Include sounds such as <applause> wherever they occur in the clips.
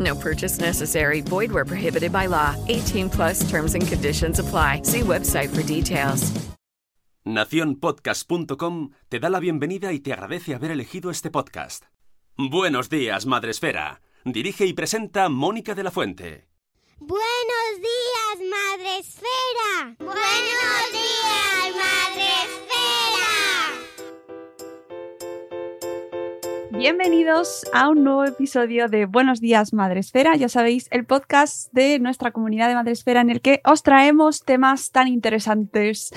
No purchase necessary. Void where prohibited by law. 18 plus terms and conditions apply. See website for details. Naciónpodcast.com te da la bienvenida y te agradece haber elegido este podcast. Buenos días, Madresfera. Dirige y presenta Mónica de la Fuente. Buenos días, Madre Esfera. Buenos días, Madre Bienvenidos a un nuevo episodio de Buenos días Madresfera. Ya sabéis, el podcast de nuestra comunidad de Madresfera en el que os traemos temas tan interesantes,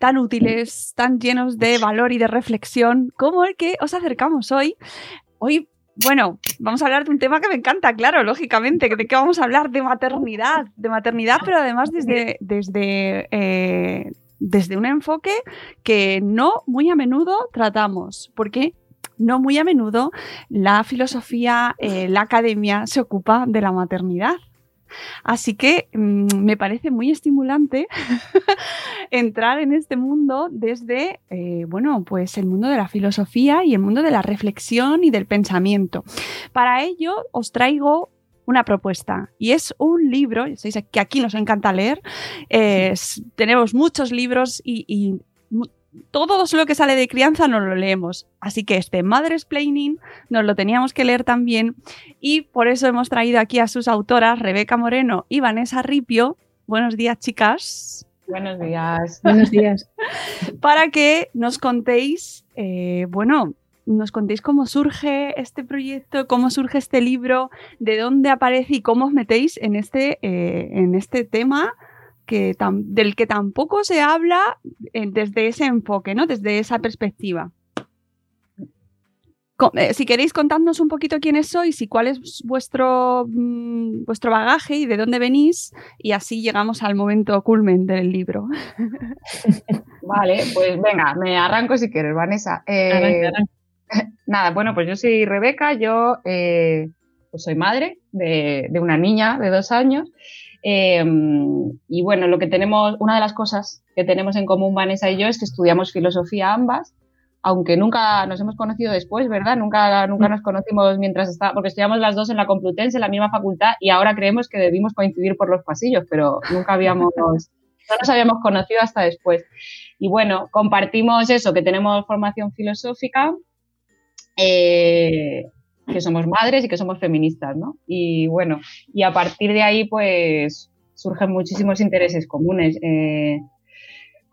tan útiles, tan llenos de valor y de reflexión como el que os acercamos hoy. Hoy bueno, vamos a hablar de un tema que me encanta, claro, lógicamente. ¿De qué vamos a hablar? De maternidad. De maternidad, pero además desde, desde, eh, desde un enfoque que no muy a menudo tratamos. Porque no muy a menudo la filosofía, eh, la academia se ocupa de la maternidad. Así que mm, me parece muy estimulante <laughs> entrar en este mundo desde, eh, bueno, pues el mundo de la filosofía y el mundo de la reflexión y del pensamiento. Para ello os traigo una propuesta y es un libro, ya sabéis que aquí nos encanta leer, tenemos muchos libros y todo lo que sale de crianza no lo leemos. Así que este Mother's Planning nos lo teníamos que leer también. Y por eso hemos traído aquí a sus autoras, Rebeca Moreno y Vanessa Ripio. Buenos días, chicas. Buenos días. <laughs> Buenos días. Para que nos contéis, eh, bueno, nos contéis cómo surge este proyecto, cómo surge este libro, de dónde aparece y cómo os metéis en este, eh, en este tema del que tampoco se habla eh, desde ese enfoque, ¿no? Desde esa perspectiva. Eh, si queréis contarnos un poquito quiénes sois y cuál es vuestro, mm, vuestro bagaje y de dónde venís, y así llegamos al momento culmen del libro. <laughs> Vale, pues venga, me arranco si quieres, Vanessa. Eh, <laughs> nada, bueno, pues yo soy Rebeca, yo pues soy madre de, de, una niña de dos años Em, y bueno, lo que tenemos, una de las cosas que tenemos en común Vanessa y yo es que estudiamos filosofía ambas, aunque nunca nos hemos conocido después, ¿verdad? Nunca, nunca nos conocimos mientras estaba, porque estudiamos las dos en la Complutense, en la misma facultad, y ahora creemos que debimos coincidir por los pasillos, pero nunca habíamos, no nos habíamos conocido hasta después. Y bueno, compartimos eso, que tenemos formación filosófica, eh, que somos madres y que somos feministas, ¿no? Y bueno, y a partir de ahí, pues surgen muchísimos intereses comunes. Eh,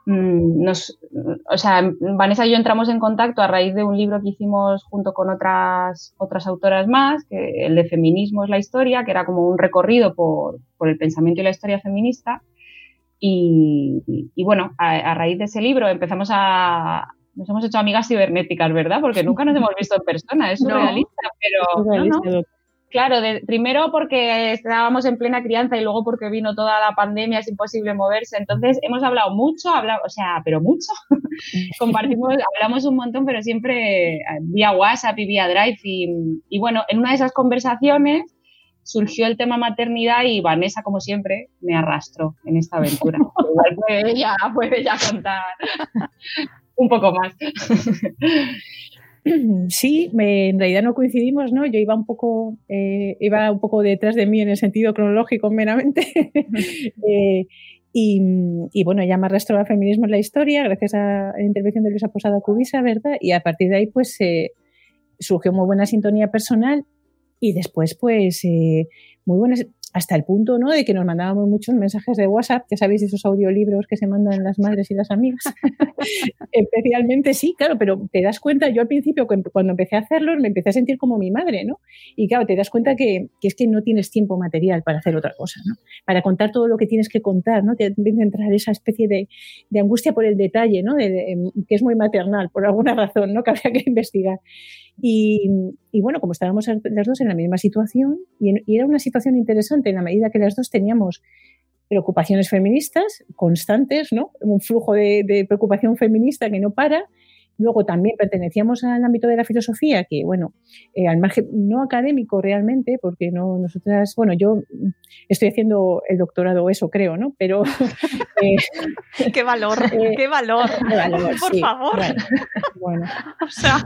mm, nos, o sea, Vanessa y yo entramos en contacto a raíz de un libro que hicimos junto con otras, otras autoras más, que el de Feminismo es la historia, que era como un recorrido por, por el pensamiento y la historia feminista. Y, y, bueno, a, raíz de ese libro empezamos a, nos hemos hecho amigas cibernéticas, ¿verdad? Porque nunca nos hemos visto en persona, es <laughs> surrealista, pero... Claro, primero porque estábamos en plena crianza y luego porque vino toda la pandemia, es imposible moverse. Entonces hemos hablado mucho, hablado, o sea, pero mucho. <laughs> Compartimos, hablamos un montón, pero siempre eh, vía WhatsApp y vía Drive. Y, y, bueno, en una de esas conversaciones surgió el tema maternidad y Vanessa, como siempre, me arrastró en esta aventura. <laughs> Igual puede ella, puede ella contar un poco más. <laughs> Sí, en realidad no coincidimos, ¿no? Yo iba un poco, eh, iba un poco detrás de mí en el sentido cronológico meramente. <laughs> Eh, y, bueno, ya me arrastró al feminismo en la historia, gracias a la intervención de Luisa Posada Cubisa, ¿verdad? Y a partir de ahí, pues surgió muy buena sintonía personal y después, pues, eh, muy buenas. Hasta el punto ¿no? de que nos mandábamos muchos mensajes de WhatsApp, ya sabéis, esos audiolibros que se mandan las madres y las amigas. <laughs> Especialmente sí, claro, pero te das cuenta, yo al principio cuando empecé a hacerlo me empecé a sentir como mi madre, ¿no? Y claro, te das cuenta que, que es que no tienes tiempo material para hacer otra cosa, ¿no? Para contar todo lo que tienes que contar, ¿no? Te empieza a entrar esa especie de, de angustia por el detalle, ¿no? De, que es muy maternal, por alguna razón, ¿no? <laughs> Que habría que investigar. Y, y, bueno, como estábamos las dos en la misma situación, y, y, era una situación interesante en la medida que las dos teníamos preocupaciones feministas constantes, ¿no? Un flujo de, de preocupación feminista que no para, Luego también pertenecíamos al ámbito de la filosofía, que bueno, eh, al margen no académico realmente, porque no nosotras, bueno, yo estoy haciendo el doctorado, eso creo, ¿no? Pero <laughs> eh, qué valor, eh, qué valor, qué valor por favor. Bueno, <laughs> o sea,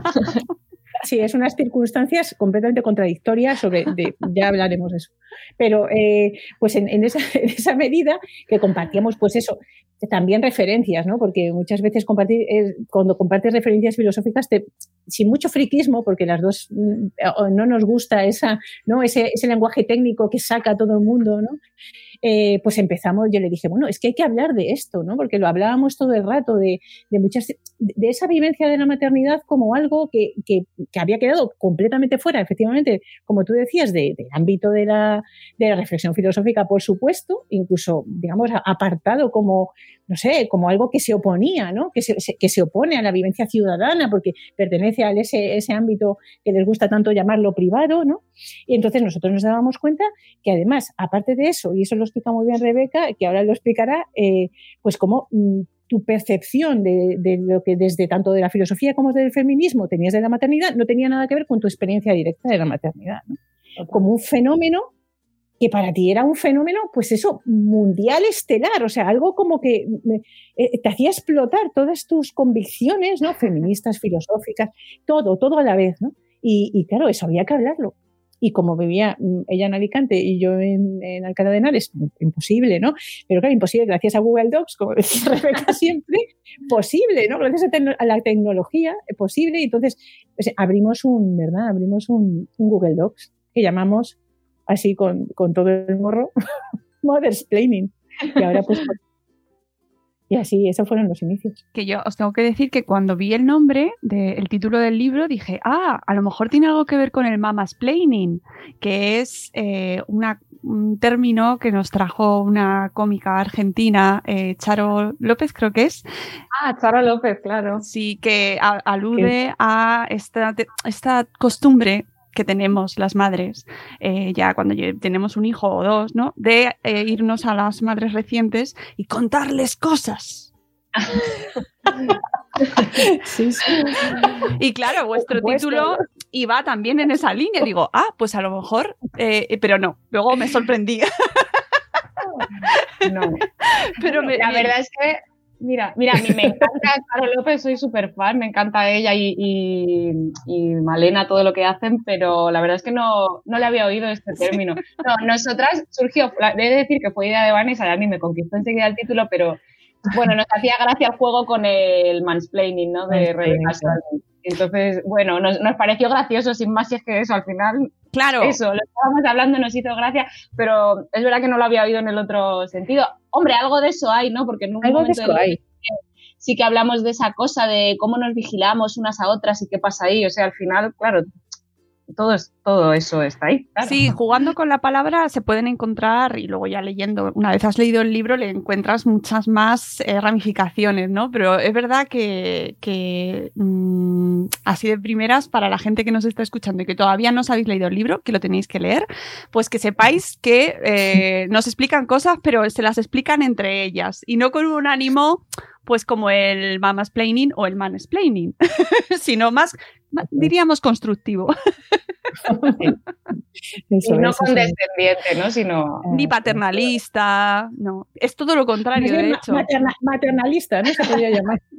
sí, es unas circunstancias completamente contradictorias sobre, ya hablaremos de eso. Pero pues en, esa, <laughs> en, esa, medida que compartíamos, pues eso, también referencias, ¿no? Porque muchas veces compartir, cuando compartes referencias filosóficas, te, sin mucho friquismo, porque las dos mm, no nos gusta esa, ¿no? ese, ese lenguaje técnico que saca a todo el mundo, ¿no? Eh, pues empezamos, yo le dije, bueno, es que hay que hablar de esto, ¿no? Porque lo hablábamos todo el rato, de, de muchas, de esa vivencia de la maternidad como algo que, que, había quedado completamente fuera, efectivamente, como tú decías, de, del ámbito de la, de la reflexión filosófica, por supuesto, incluso, digamos, apartado como, no sé, como algo que se oponía, ¿no? Que se, que se opone a la vivencia ciudadana, porque pertenece a ese, ese ámbito que les gusta tanto llamarlo privado, ¿no? Y entonces nosotros nos dábamos cuenta que además, aparte de eso, y eso lo explica muy bien Rebeca, que ahora lo explicará, eh, pues como mm, tu percepción de, de, lo que desde tanto de la filosofía como del feminismo tenías de la maternidad no tenía nada que ver con tu experiencia directa de la maternidad. ¿no? Como un fenómeno que para ti era un fenómeno, pues eso, mundial estelar, o sea, algo como que eh, te hacía explotar todas tus convicciones, ¿no? Feministas, filosóficas, todo, todo a la vez, ¿no? Y, claro, eso había que hablarlo y como vivía mm, ella en Alicante y yo en, en, Alcalá de Henares, imposible, ¿no? Pero claro, imposible gracias a Google Docs, como <laughs> decía Rebeca siempre, posible, ¿no? Gracias a, la tecnología, posible. Y entonces abrimos un, ¿verdad? Abrimos un, Google Docs que llamamos así con, con todo el morro, <laughs> Mother's Planning. Y ahora pues <laughs> y así, esos fueron los inicios. Que yo os tengo que decir que cuando vi el nombre del título del libro dije, ah, a lo mejor tiene algo que ver con el mama's planning, que es eh, una, un término que nos trajo una cómica argentina, eh, Charo López creo que es. Ah, Charo López, claro. Sí, que a, alude a esta, esta costumbre que tenemos las madres, eh, ya cuando tenemos un hijo o dos, ¿no? De eh, irnos a las madres recientes y contarles cosas. <laughs> sí, sí. Y claro, vuestro título iba también en esa línea. Digo, ah, pues a lo mejor, eh, pero no. Luego me sorprendí. <laughs> No. Pero me, la verdad es que Mira, mira, a mí me encanta <laughs> Caro López, soy súper fan, me encanta ella y, y, y, Malena, todo lo que hacen, pero la verdad es que no, no le había oído este término. No, nosotras surgió, he de decir que fue idea de Vanessa, a mí me conquistó enseguida el título, pero bueno, nos hacía gracia el juego con el mansplaining, ¿no? De Rey Entonces, bueno, nos, nos, pareció gracioso, sin más, si es que eso, al final, claro. eso, lo estábamos hablando, nos hizo gracia, pero es verdad que no lo había oído en el otro sentido. Hombre, algo de eso hay, ¿no? Porque en un algo momento de eso hay. sí que hablamos de esa cosa de cómo nos vigilamos unas a otras y qué pasa ahí. O sea, al final, claro, todo, todo eso está ahí. Claro. Sí, jugando con la palabra se pueden encontrar, y luego ya leyendo, una vez has leído el libro, le encuentras muchas más eh, ramificaciones, ¿no? Pero es verdad que, que mmm, así de primeras, para la gente que nos está escuchando y que todavía no os habéis leído el libro, que lo tenéis que leer, pues que sepáis que eh, nos explican cosas, pero se las explican entre ellas, y no con un ánimo pues como el mama's planning o el mansplaining, <laughs> sino más, diríamos, constructivo. <laughs> Eso, y no condescendiente, ¿no? Sino... Ni paternalista, no. Es todo lo contrario, de hecho. Materna, maternalista, ¿no? Se podría llamar. <laughs>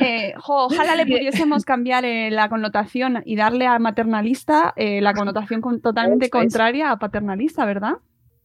Eh, jo, ojalá le pudiésemos cambiar eh, la connotación y darle a maternalista eh, la connotación con, totalmente contraria a paternalista, ¿verdad?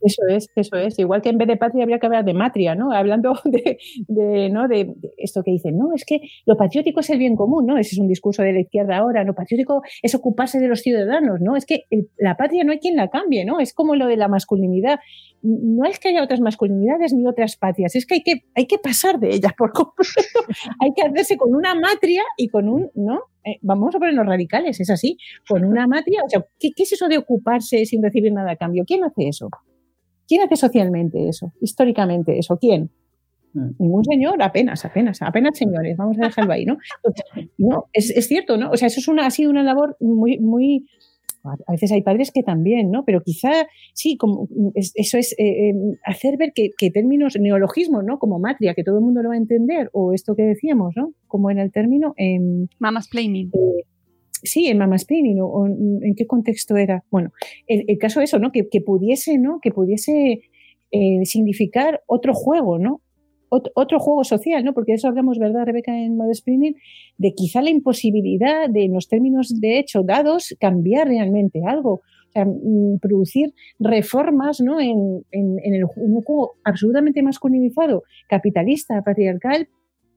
Eso es, eso es. Igual que en vez de patria habría que hablar de matria, ¿no? Hablando <laughs> de, ¿no? de esto que dicen, no, es que lo patriótico es el bien común, ¿no? Ese es un discurso de la izquierda ahora. Lo patriótico es ocuparse de los ciudadanos, ¿no? Es que la patria no hay quien la cambie, ¿no? Es como lo de la masculinidad. No es que haya otras masculinidades ni otras patrias, es que hay que, hay que pasar de ellas por <laughs> completo. hay que hacerse con una matria y con un, ¿no? Eh, vamos a ponernos radicales, es así, con una matria. O sea, ¿qué, ¿qué es eso de ocuparse sin recibir nada a cambio? ¿Quién hace eso? ¿Quién hace socialmente eso? Históricamente eso, ¿quién? Mm. Ningún señor, apenas, apenas, apenas señores, vamos a dejarlo ahí, ¿no? No, es, cierto, ¿no? O sea, eso es una, ha sido una labor muy, muy, a veces hay padres que también, ¿no? Pero quizá sí, como eso es eh, em, hacer ver que, términos neologismos, ¿no? Como matria, que todo el mundo lo va a entender, o esto que decíamos, ¿no? Como en el término. Eh, Mamas planning. Eh, sí, en Mama Spinning, o, en qué contexto era. Bueno, el, caso de eso, ¿no? Que, pudiese, ¿no? Que pudiese eh, significar otro juego, ¿no? otro juego social, ¿no? Porque eso hablamos, ¿verdad, Rebeca, en Mother Spinning? De quizá la imposibilidad de, en los términos de hecho dados, cambiar realmente algo. O sea, mm, producir reformas ¿no? en, en, el, un juego absolutamente masculinizado, capitalista, patriarcal,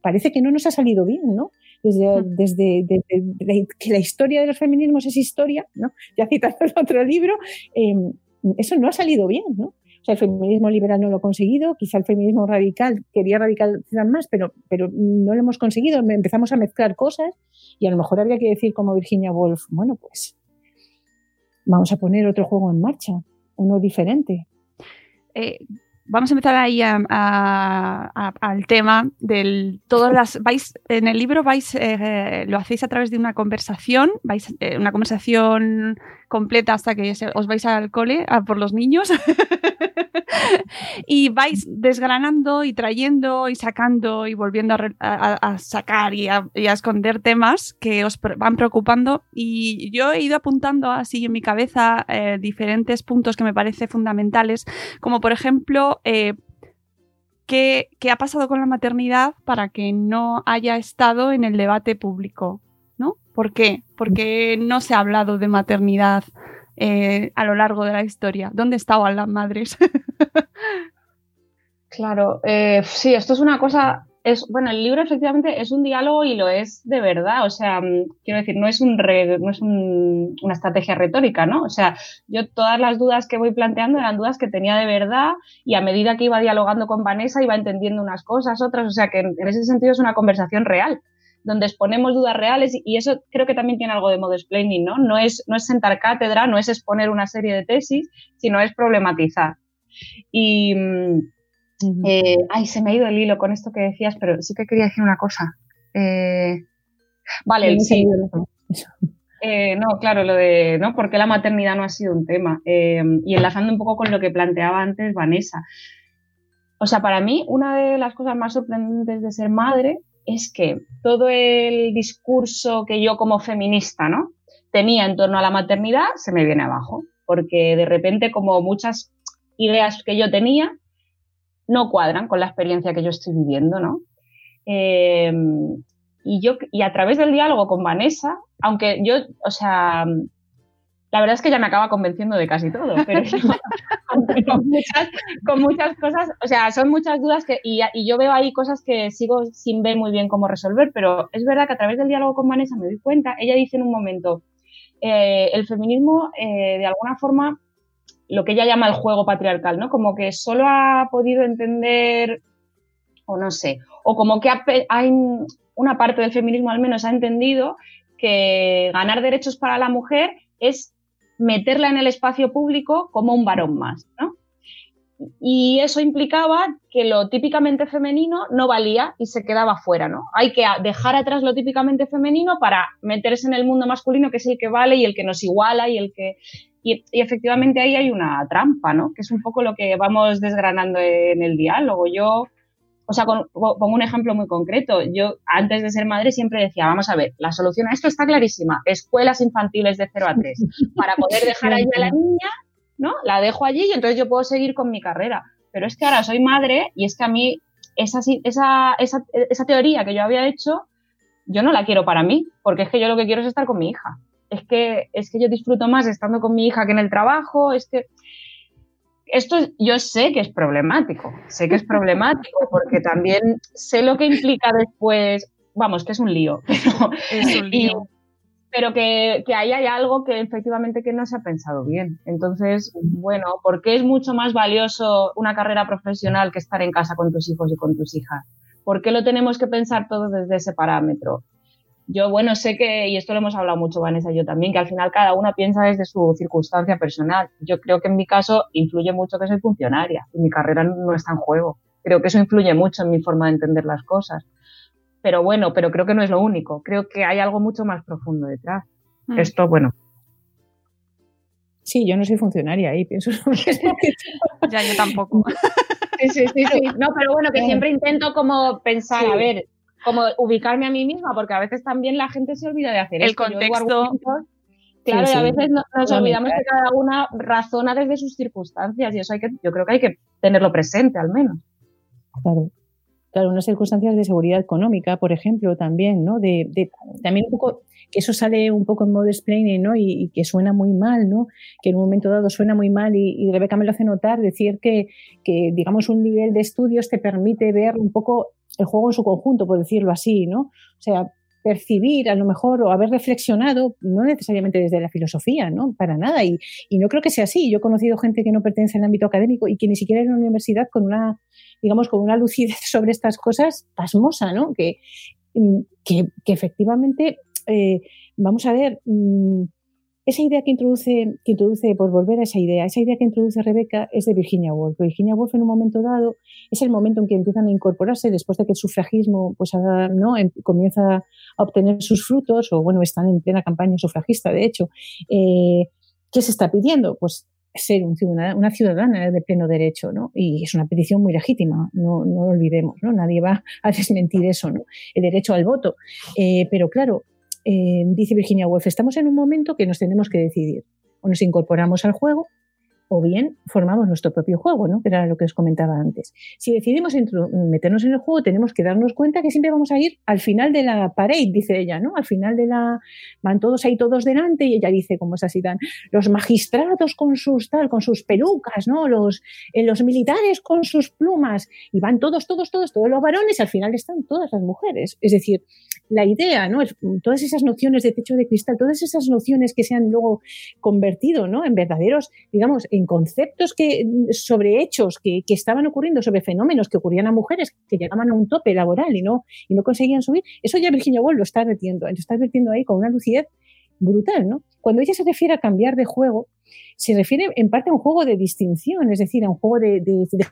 parece que no nos ha salido bien, ¿no? Desde, desde, que la historia de los feminismos es historia, ¿no? ya citando el otro libro, em, eso no ha salido bien, ¿no? O sea, el feminismo liberal no lo ha conseguido, quizá el feminismo radical quería radicalizar más, pero, pero no lo hemos conseguido, empezamos a mezclar cosas y a lo mejor habría que decir como Virginia Woolf, bueno, pues vamos a poner otro juego en marcha, uno diferente. Eh, vamos a empezar ahí al tema del todas las vais en el libro vais eh, lo hacéis a través de una conversación vais eh, una conversación completa hasta que os vais al cole por los niños. <laughs> Y vais desgranando y trayendo y sacando y volviendo a, sacar y a, esconder temas que os van preocupando. Y yo he ido apuntando así en mi cabeza eh, diferentes puntos que me parecen fundamentales como por ejemplo eh, ¿qué, ¿qué, ha pasado con la maternidad para que no haya estado en el debate público? ¿no? ¿Por qué? Porque no se ha hablado de maternidad eh, a lo largo de la historia. ¿Dónde estaban las madres? <laughs> claro, eh, sí, esto es una cosa. Es, bueno, el libro efectivamente es un diálogo y lo es de verdad. O sea, mm, quiero decir, no es, una estrategia retórica, ¿no? O sea, yo todas las dudas que voy planteando eran dudas que tenía de verdad y a medida que iba dialogando con Vanessa iba entendiendo unas cosas, otras. O sea, que en ese sentido es una conversación real donde exponemos dudas reales y eso creo que también tiene algo de modo explaining, ¿no? No es, no es sentar cátedra, no es exponer una serie de tesis, sino es problematizar. Y, eh, ay, se me ha ido el hilo con esto que decías, pero sí que quería decir una cosa. Eh, vale, sí. Eh, no, claro, lo de, ¿no? ¿Por qué la maternidad no ha sido un tema? y enlazando un poco con lo que planteaba antes Vanessa. O sea, para mí, una de las cosas más sorprendentes de ser madre es que todo el discurso que yo como feminista ¿no? tenía en torno a la maternidad se me viene abajo, porque de repente como muchas ideas que yo tenía no cuadran con la experiencia que yo estoy viviendo, ¿no? Eh, y yo, y a través del diálogo con Vanessa, aunque yo, o sea, la verdad es que ya me acaba convenciendo de casi todo, pero <laughs> con, muchas, cosas, o sea, son muchas dudas que, y, yo veo ahí cosas que sigo sin ver muy bien cómo resolver, pero es verdad que a través del diálogo con Vanessa me doy cuenta, ella dice en un momento, eh, el feminismo de alguna forma, lo que ella llama el juego patriarcal, ¿no? Como que solo ha podido entender, o no sé, o como que hay una parte del feminismo al menos ha entendido que ganar derechos para la mujer es meterla en el espacio público como un varón más, ¿no? Y eso implicaba que lo típicamente femenino no valía y se quedaba fuera, ¿no? Hay que dejar atrás lo típicamente femenino para meterse en el mundo masculino, que es el que vale y el que nos iguala y el que... Y, efectivamente ahí hay una trampa, ¿no? Que es un poco lo que vamos desgranando en el diálogo. Yo o sea, pongo un ejemplo muy concreto. Yo, antes de ser madre, siempre decía, vamos a ver, la solución a esto está clarísima. Escuelas infantiles de 0 a 3. Para poder dejar ahí a la niña, ¿no? La dejo allí y entonces yo puedo seguir con mi carrera. Pero es que ahora soy madre y es que a mí esa, esa, esa, esa teoría que yo había hecho, yo no la quiero para mí, porque es que yo lo que quiero es estar con mi hija. Es que, es que yo disfruto más estando con mi hija que en el trabajo, es que esto yo sé que es problemático, sé que es problemático <laughs> porque también sé lo que implica después, vamos, que es un lío, <laughs> pero, Es un lío. pero que, que ahí hay algo que efectivamente que no se ha pensado bien. Entonces, bueno, ¿por qué es mucho más valioso una carrera profesional que estar en casa con tus hijos y con tus hijas? ¿Por qué lo tenemos que pensar todo desde ese parámetro? Yo, bueno, sé que, y esto lo hemos hablado mucho, Vanessa y yo también, que al final cada una piensa desde su circunstancia personal. Yo creo que en mi caso influye mucho que soy funcionaria y mi carrera no está en juego. Creo que eso influye mucho en mi forma de entender las cosas. Pero bueno, pero creo que no es lo único. Creo que hay algo mucho más profundo detrás. Mm. Esto, bueno, Sí, yo no soy funcionaria y pienso lo mismo que tú. <laughs> Ya yo tampoco. Sí, <laughs> sí, sí, sí. No, pero bueno, que siempre intento como pensar, a ver, como ubicarme a mí misma, porque a veces también la gente se olvida de hacer El esto. Contexto. Claro, Sí, y a sí. veces no- nos Totalmente. olvidamos que cada una razona desde sus circunstancias y eso hay que, yo creo que hay que tenerlo presente al menos. Claro. Claro, unas circunstancias de seguridad económica, por ejemplo, también, ¿no? De, de- también un poco, que eso sale un poco en modo explaining, ¿no? Y, que suena muy mal, ¿no? Que en un momento dado suena muy mal y, y Rebeca me lo hace notar, decir que, que, digamos, un nivel de estudios te permite ver un poco el juego en su conjunto, por decirlo así, ¿no? O sea, percibir a lo mejor o haber reflexionado, no necesariamente desde la filosofía, ¿no? Para nada. Y, y no creo que sea así. Yo he conocido gente que no pertenece al ámbito académico y que ni siquiera en la universidad con una digamos, con una lucidez <laughs> sobre estas cosas pasmosa, ¿no? Que, mm, que, efectivamente, eh, vamos a ver, mm, esa idea que introduce, que introduce, por volver a esa idea, esa idea que introduce Rebeca es de Virginia Woolf. Virginia Woolf en un momento dado es el momento en que empiezan a incorporarse después de que el sufragismo pues, ¿no? comienza a obtener sus frutos, o bueno, están en plena campaña sufragista, de hecho. Eh, ¿Qué se está pidiendo? Pues ser una ciudadana de pleno derecho, ¿no? Y es una petición muy legítima, no, no lo olvidemos, ¿no? Nadie va a desmentir eso, ¿no? El derecho al voto. Eh, pero claro, eh, dice Virginia Woolf, estamos en un momento que nos tenemos que decidir. O nos incorporamos al juego o bien formamos nuestro propio juego, ¿no? que era lo que os comentaba antes. Si decidimos meternos en el juego, tenemos que darnos cuenta que siempre vamos a ir al final de la parade, dice ella, ¿no? Al final de la... Van todos ahí, todos delante, y ella dice, como es así tan... Los magistrados con sus tal, con sus pelucas, ¿no? Los, eh, los militares con sus plumas, y van todos, todos, todos, todos los varones, al final están todas las mujeres. Es decir, la idea, ¿no? Todas esas nociones de techo de cristal, todas esas nociones que se han luego convertido, ¿no? En verdaderos, digamos, en conceptos que, sobre hechos que, que estaban ocurriendo, sobre fenómenos que ocurrían a mujeres que llegaban a un tope laboral y no, y no conseguían subir, eso ya Virginia Woolf lo está advirtiendo, lo está advirtiendo ahí con una lucidez brutal, ¿no? Cuando ella se refiere a cambiar de juego, se refiere en parte a un juego de distinción, es decir, a un juego de,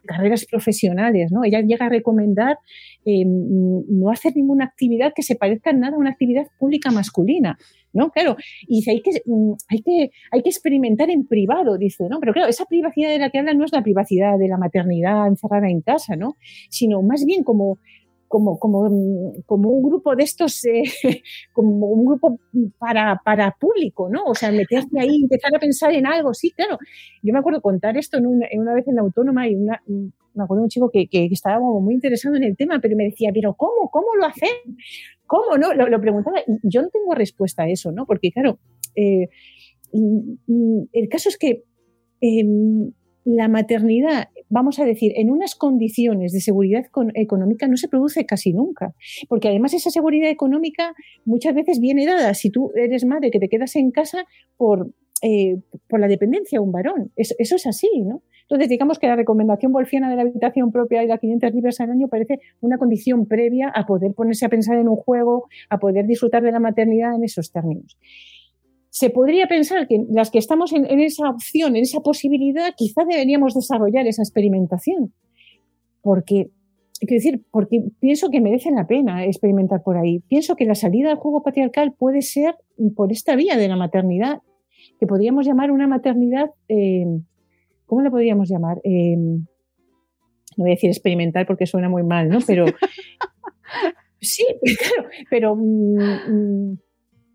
carreras profesionales, ¿no? Ella llega a recomendar eh, no hacer ninguna actividad que se parezca en nada a una actividad pública masculina, ¿no? Claro, y dice, hay que, mm, hay que, hay que experimentar en privado, dice, ¿no? Pero claro, esa privacidad de la que habla no es la privacidad de la maternidad encerrada en casa, ¿no? Sino más bien como, como, como, mm, como un grupo de estos, eh, <laughs> como un grupo para, para público, ¿no? O sea, meterse ahí, empezar a pensar en algo, sí, claro. Yo me acuerdo contar esto en una, en una vez en la autónoma y una, me acuerdo de un chico que, que estaba muy interesado en el tema, pero me decía, pero ¿cómo? ¿Cómo lo hacen? ¿Cómo? ¿No? Lo, preguntaba y yo no tengo respuesta a eso, ¿no? Porque claro, eh, mm, mm, el caso es que em, la maternidad, vamos a decir, en unas condiciones de seguridad con- económica no se produce casi nunca, porque además esa seguridad económica muchas veces viene dada si tú eres madre que te quedas en casa por, eh, por la dependencia de un varón. Es- eso es así, ¿no? Entonces, digamos que la recomendación wolfiana de la habitación propia y las 500 libras al año parece una condición previa a poder ponerse a pensar en un juego, a poder disfrutar de la maternidad en esos términos se podría pensar que las que estamos en, en esa opción, en esa posibilidad, quizá deberíamos desarrollar esa experimentación. Porque, quiero decir, porque pienso que merece la pena experimentar por ahí. Pienso que la salida al juego patriarcal puede ser por esta vía de la maternidad, que podríamos llamar una maternidad, eh, ¿cómo la podríamos llamar? Eh, no voy a decir experimental porque suena muy mal, ¿no? Pero <laughs> sí, <laughs> claro, pero mm, mm,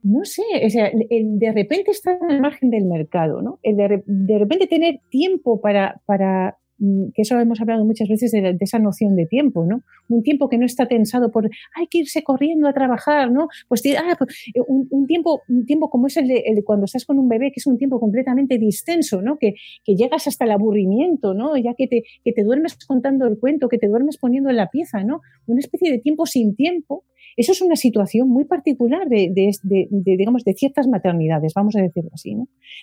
no sé, o sea, el, de repente estar al margen del mercado, ¿no? El de, re- de repente tener tiempo para, para mm, que eso hemos hablado muchas veces de, esa noción de tiempo, ¿no? Un tiempo que no está tensado por hay que irse corriendo a trabajar, ¿no? Pues, ah, pues eh, un, tiempo, un tiempo como es el de, cuando estás con un bebé, que es un tiempo completamente distenso, ¿no? Que, que llegas hasta el aburrimiento, ¿no? Ya que te, que te duermes contando el cuento, que te duermes poniendo la pieza, ¿no? Una especie de tiempo sin tiempo eso es una situación muy particular de, digamos, de ciertas maternidades, vamos a decirlo así,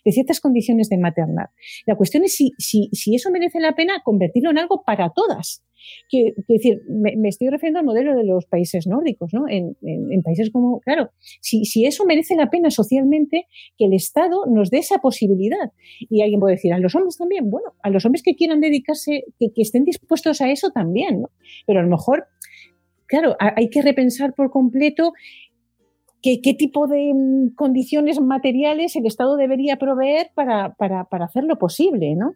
de ciertas condiciones de maternidad. La cuestión es si, eso merece la pena convertirlo en algo para todas. Que, decir, me, estoy refiriendo al modelo de los países nórdicos, ¿no? En, países como, claro, si, si, eso merece la pena socialmente, que el Estado nos dé esa posibilidad. Y alguien puede decir, a los hombres también, bueno, a los hombres que quieran dedicarse, que, que estén dispuestos a eso también, ¿no? Pero a lo mejor claro, hay que repensar por completo qué, tipo de mm, condiciones materiales el Estado debería proveer para, hacerlo posible, ¿no?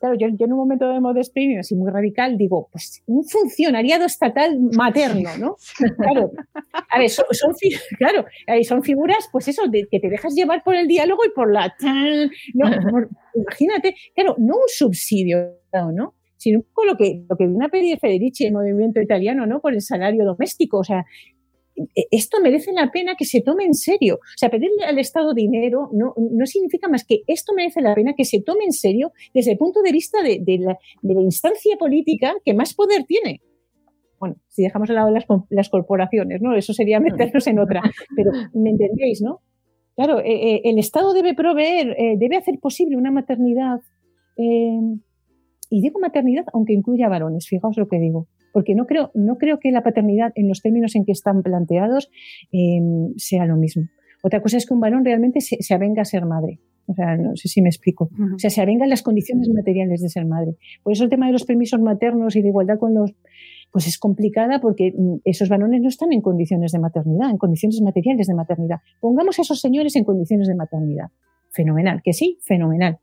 Claro, yo, en un momento de modo así muy radical digo, pues un funcionariado estatal materno, ¿no? Claro, a ver, son, claro, son figuras, pues eso, de, que te dejas llevar por el diálogo y por la... <laughs> imagínate, claro, no un subsidio, ¿no? Sino un lo que, lo que viene a pedir Federici, el movimiento italiano, ¿no? Por el salario doméstico. O sea, e, esto merece la pena que se tome en serio. O sea, pedirle al Estado dinero no, no significa más que esto merece la pena que se tome en serio desde el punto de vista de, la, de la, instancia política que más poder tiene. Bueno, si dejamos al lado las, las corporaciones, ¿no? Eso sería meternos en otra. Pero me entendéis, ¿no? Claro, eh, eh, el Estado debe proveer, eh, debe hacer posible una maternidad y digo maternidad aunque incluya varones, fijaos lo que digo, porque no creo, no creo que la paternidad en los términos en que están planteados em, sea lo mismo. Otra cosa es que un varón realmente se, avenga a ser madre. O sea, no sé si me explico. O sea, se avenga en las condiciones materiales de ser madre. Por eso el tema de los permisos maternos y de igualdad con los, pues es complicada porque mm, esos varones no están en condiciones de maternidad, en condiciones materiales de maternidad. Pongamos a esos señores en condiciones de maternidad. Fenomenal, que sí, fenomenal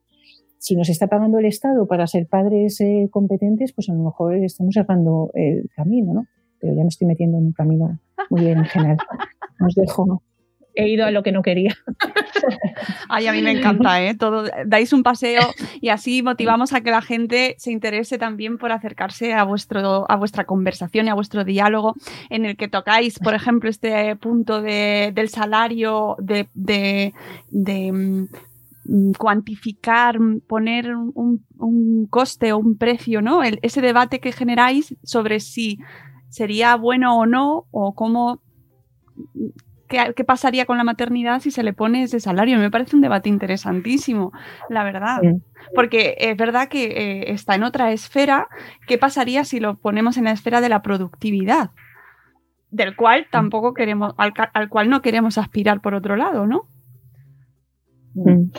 si nos está pagando el Estado para ser padres eh, competentes, pues a lo mejor estamos cerrando el camino, ¿no? Pero ya me estoy metiendo en un camino muy bien en general. Os dejo. He ido a lo que no quería. Ay, a mí me encanta, ¿eh? Todo, dais un paseo y así motivamos a que la gente se interese también por acercarse a, vuestro, a vuestra conversación y a vuestro diálogo en el que tocáis, por ejemplo, este punto de, del salario, de, de, de cuantificar, mm, poner un, coste o un precio, ¿no? ese debate que generáis sobre si sería bueno o no, o cómo, mm, qué, pasaría con la maternidad si se le pone ese salario. Me parece un debate interesantísimo, la verdad. Porque es verdad que eh, está en otra esfera. ¿Qué pasaría si lo ponemos en la esfera de la productividad? Del cual tampoco queremos, al cual no queremos aspirar por otro lado, ¿no? Mm.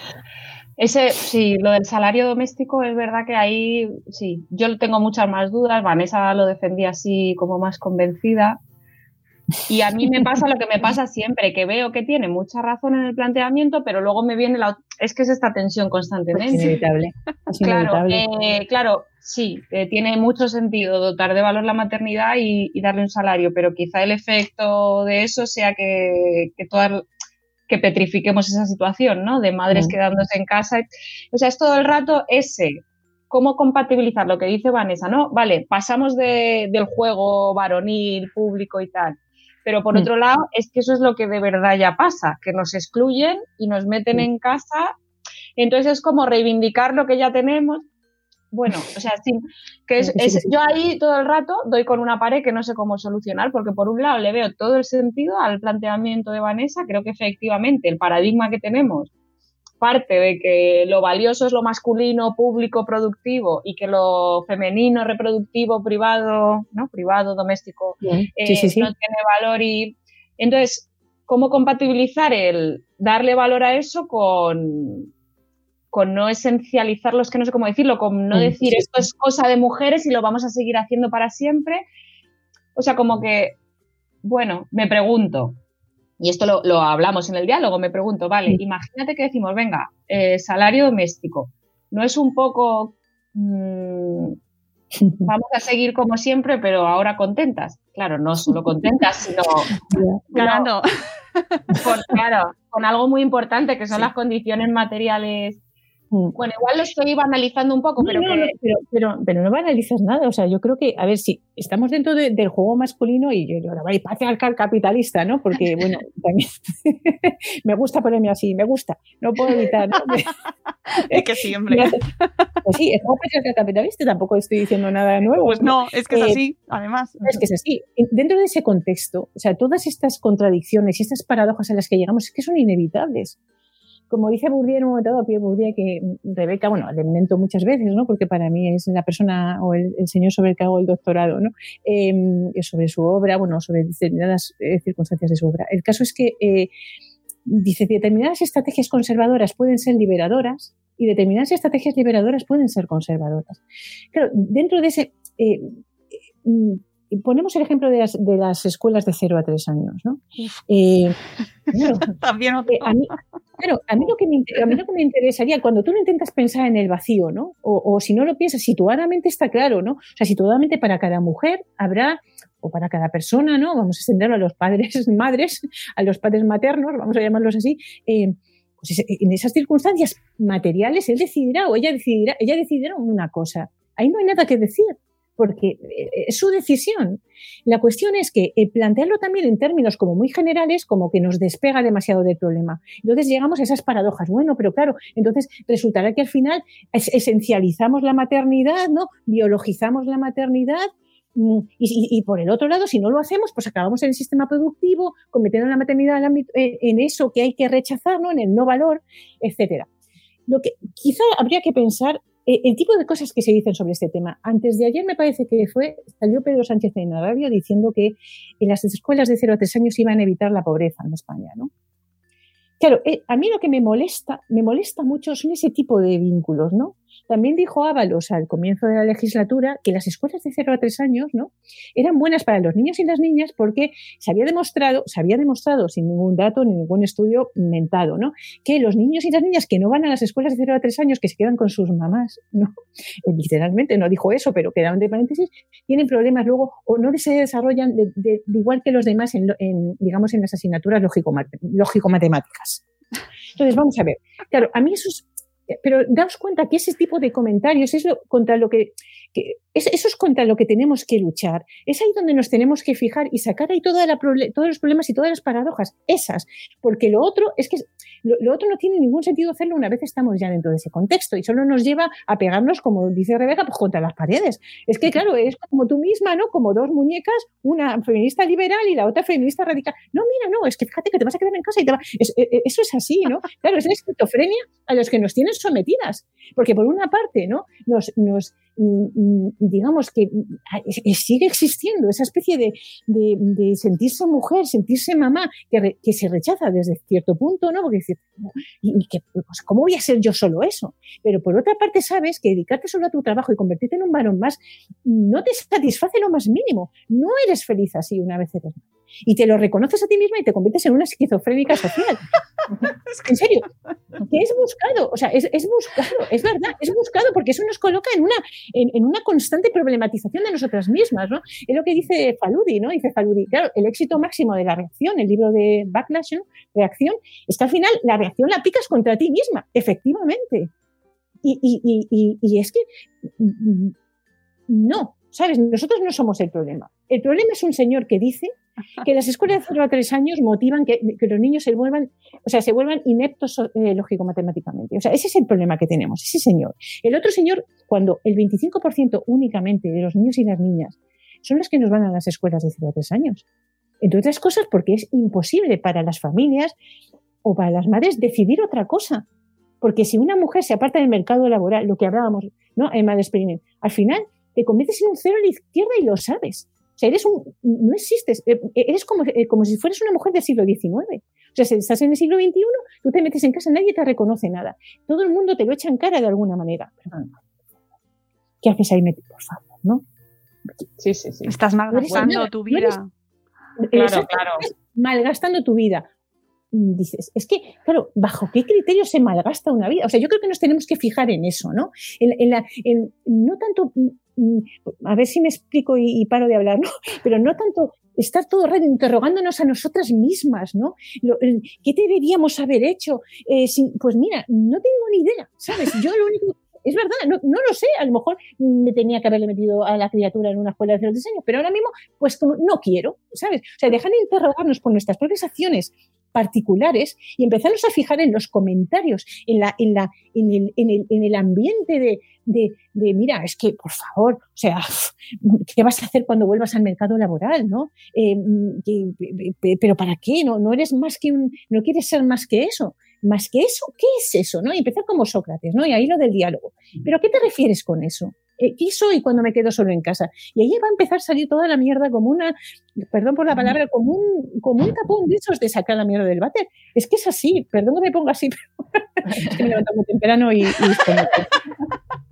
Ese, sí, lo del salario doméstico es verdad que ahí sí, yo tengo muchas más dudas. Vanessa lo defendía así como más convencida. Y a mí me pasa lo que me pasa siempre, que veo que tiene mucha razón en el planteamiento, pero luego me viene la... Es que es esta tensión constantemente. Es inevitable. claro, eh, claro, sí, eh, tiene mucho sentido dotar de valor la maternidad y, darle un salario, pero quizá el efecto de eso sea que, que todas que petrifiquemos esa situación, ¿no? De madres quedándose en casa. O sea, es todo el rato ese, cómo compatibilizar lo que dice Vanessa, ¿no? Vale, pasamos de, del juego varonil, público y tal. Pero por mm. otro lado, es que eso es lo que de verdad ya pasa, que nos excluyen y nos meten en casa. Entonces es como reivindicar lo que ya tenemos, bueno, o sea, que es, yo ahí todo el rato doy con una pared que no sé cómo solucionar, porque por un lado le veo todo el sentido al planteamiento de Vanessa, creo que efectivamente el paradigma que tenemos parte de que lo valioso es lo masculino, público, productivo y que lo femenino, reproductivo, privado, ¿no? Privado, doméstico, eh, no tiene valor y entonces, ¿cómo compatibilizar el darle valor a eso con, con no esencializarlo, es que no sé cómo decirlo, con no decir esto es cosa de mujeres y lo vamos a seguir haciendo para siempre. O sea, como que, bueno, me pregunto, y esto lo, hablamos en el diálogo, me pregunto, vale, imagínate que decimos, venga, eh, salario doméstico, ¿no es un poco... Mm, <laughs> vamos a seguir como siempre, pero ahora contentas. Claro, no solo contentas, sino <laughs> ganando. claro, con algo muy importante que son las condiciones materiales Mm. Bueno, igual lo estoy banalizando un poco, pero, no, que... no, pero, pero, pero, no banalizas nada. O sea, yo creo que, a ver, si estamos dentro de, del juego masculino y yo ahora voy patriarcal capitalista, ¿no? Porque, <laughs> bueno, también <laughs> me gusta ponerme así, me gusta, no puedo evitar. <laughs> es que sí, hombre. Pues sí, es como patriarcal capitalista, tampoco estoy diciendo nada nuevo. Pues no, es que es Eh, así, además. Es que es así. Dentro de ese contexto, o sea, todas estas contradicciones y estas paradojas a las que llegamos es que son inevitables. Como dice Bourdieu en un momento dado, Pierre Bourdieu, que Rebeca, bueno, le mento muchas veces, ¿no? Porque para mí es la persona o el, el señor sobre el que hago el doctorado, ¿no? Eh, sobre su obra, bueno, sobre determinadas eh, circunstancias de su obra. El caso es que eh, dice determinadas estrategias conservadoras pueden ser liberadoras y determinadas estrategias liberadoras pueden ser conservadoras. Claro, dentro de ese eh, eh, ponemos el ejemplo de las, de las, escuelas de 0 a 3 años, ¿no? Eh, claro, <laughs> También eh, a, mí, claro, a, mí lo que me, a mí lo que me interesaría, cuando tú no intentas pensar en el vacío, ¿no? O, o, si no lo piensas, situadamente está claro, ¿no? O sea, situadamente para cada mujer habrá, o para cada persona, ¿no? Vamos a extenderlo a los padres, <laughs> madres, a los padres maternos, vamos a llamarlos así, eh, pues en esas circunstancias materiales él decidirá o ella decidirá, ella decidirá una cosa. Ahí no hay nada que decir porque es su decisión. La cuestión es que eh, plantearlo también en términos como muy generales, como que nos despega demasiado del problema. Entonces llegamos a esas paradojas. Bueno, pero claro, entonces resultará que al final es esencializamos la maternidad, ¿no? Biologizamos la maternidad. mm, Y, por el otro lado, si no lo hacemos, pues acabamos en el sistema productivo, convirtiendo la maternidad en eso que hay que rechazar, ¿no? en el no valor, etcétera. Lo que quizá habría que pensar el tipo de cosas que se dicen sobre este tema. Antes de ayer me parece que fue, salió Pedro Sánchez en la radio diciendo que en las escuelas de 0 a 3 años iban a evitar la pobreza en España, ¿no? Claro, eh, a mí lo que me molesta, me molesta mucho son ese tipo de vínculos, ¿no? También dijo Ábalos al comienzo de la legislatura que las escuelas de 0 a 3 años, ¿no? Eran buenas para los niños y las niñas porque se había demostrado, se había demostrado sin ningún dato ni ningún estudio mentado, ¿no? Que los niños y las niñas que no van a las escuelas de 0 a 3 años, que se quedan con sus mamás, ¿no? <laughs> Literalmente no dijo eso, pero quedaron de paréntesis, tienen problemas luego o no se desarrollan de, igual que los demás en, en, digamos, en las asignaturas lógico-matemáticas. Entonces, vamos a ver. Claro, a mí eso es, pero daos cuenta que ese tipo de comentarios es lo, contra lo que, que es, eso es contra lo que tenemos que luchar. Es ahí donde nos tenemos que fijar y sacar ahí todos los problemas y todas las paradojas, esas. Porque lo otro es que lo, otro no tiene ningún sentido hacerlo una vez estamos ya dentro de ese contexto y solo nos lleva a pegarnos, como dice Rebeca, pues contra las paredes. Es que, claro, es como tú misma, ¿no? Como dos muñecas, una feminista liberal y la otra feminista radical. No, mira, no, es que fíjate que te vas a quedar en casa y te va... es, eso es así, ¿no? Claro, es la esquizofrenia a los que nos tienen sometidas. Porque por una parte, ¿no? Nos, nos digamos que sigue existiendo esa especie de, sentirse mujer, sentirse mamá, que, re, que, se rechaza desde cierto punto, ¿no? Porque dice, y que, pues, ¿cómo voy a ser yo solo eso? Pero por otra parte sabes que dedicarte solo a tu trabajo y convertirte en un varón más no te satisface lo más mínimo. No eres feliz así una vez eres. Y te lo reconoces a ti misma y te conviertes en una esquizofrénica social. <laughs> en serio, que es buscado, o sea, es, es, buscado, es verdad, es buscado porque eso nos coloca en una, en, en, una constante problematización de nosotras mismas, ¿no? Es lo que dice Faludi, ¿no? Dice Faludi, claro, el éxito máximo de la reacción, el libro de Backlash, ¿no? Reacción, es que al final la reacción la aplicas contra ti misma, efectivamente. Y, y, y, y es que no, ¿sabes? Nosotros no somos el problema. El problema es un señor que dice que las escuelas de 0 a 3 años motivan que, los niños se vuelvan, o sea, se vuelvan ineptos eh, lógico-matemáticamente. O sea, ese es el problema que tenemos, ese señor. El otro señor, cuando el 25% únicamente de los niños y las niñas son los que nos van a las escuelas de 0 a 3 años. Entre otras cosas, porque es imposible para las familias o para las madres decidir otra cosa. Porque si una mujer se aparta del mercado laboral, lo que hablábamos, ¿no? En Madre Experiment, al final te conviertes en un cero a la izquierda y lo sabes. O sea, eres un, no existes, eres como, como si fueras una mujer del siglo XIX. O sea, si estás en el siglo XXI, tú te metes en casa, nadie te reconoce nada. Todo el mundo te lo echa en cara de alguna manera. ¿Qué haces ahí metido? Por favor, ¿no? Sí, sí, sí. Estás malgastando eres, tu vida. Eres, claro, claro. Malgastando tu vida. Dices, es que, claro, ¿bajo qué criterio se malgasta una vida? O sea, yo creo que nos tenemos que fijar en eso, ¿no? En, en la, no tanto a ver si me explico y, paro de hablar, ¿no? <laughs> Pero no tanto estar todo el rato interrogándonos a nosotras mismas, ¿no? ¿Qué deberíamos haber hecho? Eh, pues mira, no tengo ni idea, ¿sabes? Yo lo único es verdad, no, lo sé, a lo mejor me tenía que haberle metido a la criatura en una escuela de cielos diseño, pero ahora mismo, pues no quiero, ¿sabes? O sea, dejar de interrogarnos por nuestras propias acciones particulares y empezarnos a fijar en los comentarios, en, la, en, la, en, el, en, el, en el ambiente de, de, de, mira, es que, por favor, o sea, ¿qué vas a hacer cuando vuelvas al mercado laboral, no? Eh, pero ¿para qué? No, no eres más que un, no quieres ser más que eso más que eso, ¿qué es eso? ¿no? Y empezar como Sócrates, ¿no? Y ahí lo del diálogo. ¿Pero qué te refieres con eso? Eh, ¿Qué soy cuando me quedo solo en casa? Y ahí va a empezar a salir toda la mierda como una, perdón por la palabra, como un, como un tapón de esos de sacar la mierda del váter. Es que es así, perdón que me ponga así, <laughs> pero es que me levanto muy temprano y,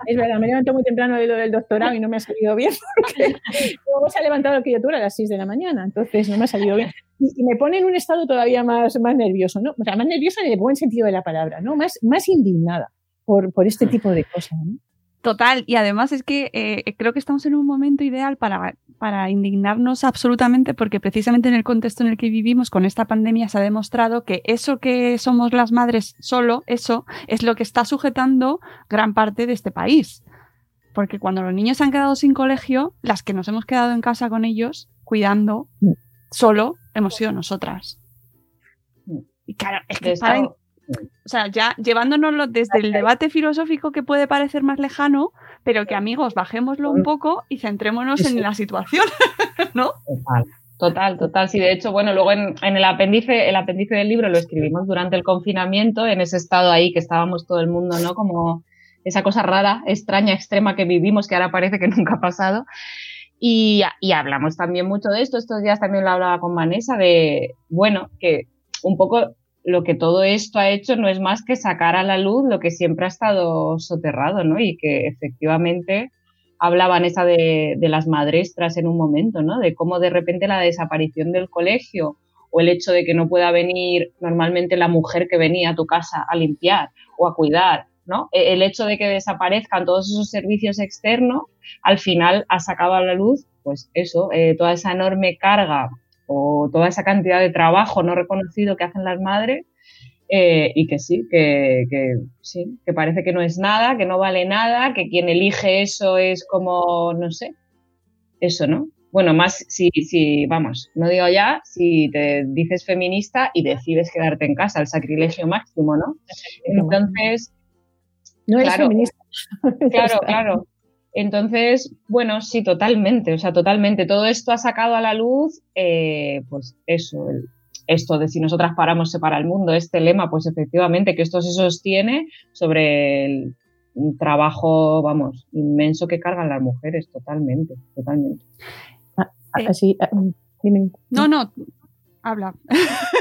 es verdad, me levanto muy temprano de lo del doctorado y no me ha salido bien porque luego se ha levantado la criatura a las 6 de la mañana, entonces no me ha salido bien. Y, me pone en un estado todavía más, más nervioso, ¿no? O sea, más nervioso en el buen sentido de la palabra, ¿no? Más, más indignada por, por este tipo de cosas, ¿no? Total, y además es que eh, creo que estamos en un momento ideal para, para indignarnos absolutamente porque precisamente en el contexto en el que vivimos con esta pandemia se ha demostrado que eso que somos las madres solo, eso es lo que está sujetando gran parte de este país. Porque cuando los niños se han quedado sin colegio, las que nos hemos quedado en casa con ellos, cuidando, solo, hemos sido nosotras. Y claro, es que para, o sea, ya llevándonoslo desde el debate filosófico que puede parecer más lejano, pero que amigos, bajémoslo un poco y centrémonos en la situación, <laughs> ¿no? Total. Total, Sí, de hecho, bueno, luego en, el apéndice, el apéndice del libro lo escribimos durante el confinamiento, en ese estado ahí que estábamos todo el mundo, ¿no? Como esa cosa rara, extraña, extrema que vivimos, que ahora parece que <laughs> nunca ha pasado. Y, y hablamos también mucho de esto. Estos días también lo hablaba con Vanessa, de, bueno, que un poco lo que todo esto ha hecho no es más que sacar a la luz lo que siempre ha estado soterrado, ¿no? Y que efectivamente hablaban esa de, de las madrestras en un momento, ¿no? De cómo de repente la desaparición del colegio o el hecho de que no pueda venir normalmente la mujer que venía a tu casa a limpiar o a cuidar, ¿no? E, el hecho de que desaparezcan todos esos servicios externos, al final ha sacado a la luz, pues eso, eh, toda esa enorme carga o toda esa cantidad de trabajo no reconocido que hacen las madres eh, y que sí, que, sí, que parece que no es nada, que no vale nada, que quien elige eso es como, no sé, eso, ¿no? Bueno, más si, si, vamos, no digo ya, si te dices feminista y decides quedarte en casa, el sacrilegio máximo, ¿no? Entonces... No eres feminista. Claro, claro. Entonces, bueno, sí, totalmente, o sea, totalmente. Todo esto ha sacado a la luz, eh, pues eso, esto de si nosotras paramos se para el mundo, este lema, pues efectivamente que esto se sostiene sobre el trabajo, vamos, inmenso que cargan las mujeres, totalmente, totalmente. Ah, así, ah, dime. No, no, habla.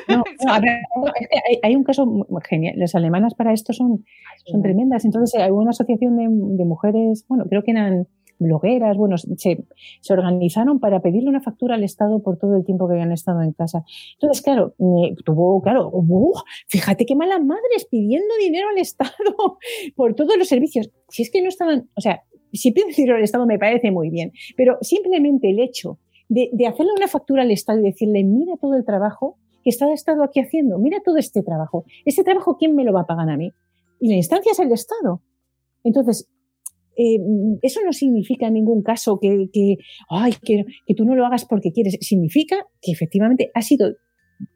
No, <laughs> hay, un caso genial. Las alemanas para esto son, son tremendas. Entonces, hay una asociación de, mujeres, bueno, creo que eran blogueras, bueno, se, se, organizaron para pedirle una factura al Estado por todo el tiempo que habían estado en casa. Entonces, claro, tuvo, claro, fíjate qué malas madres pidiendo dinero al Estado <laughs> por todos los servicios. Si es que no estaban, o sea, si piden dinero al Estado me parece muy bien, pero simplemente el hecho de, hacerle una factura al Estado y decirle, mira todo el trabajo que está el Estado aquí haciendo, mira todo este trabajo. Este trabajo, ¿quién me lo va a pagar a mí? Y la instancia es el Estado. Entonces, eh, eso no significa en ningún caso que, ay, que, que, tú no lo hagas porque quieres. Significa que efectivamente ha sido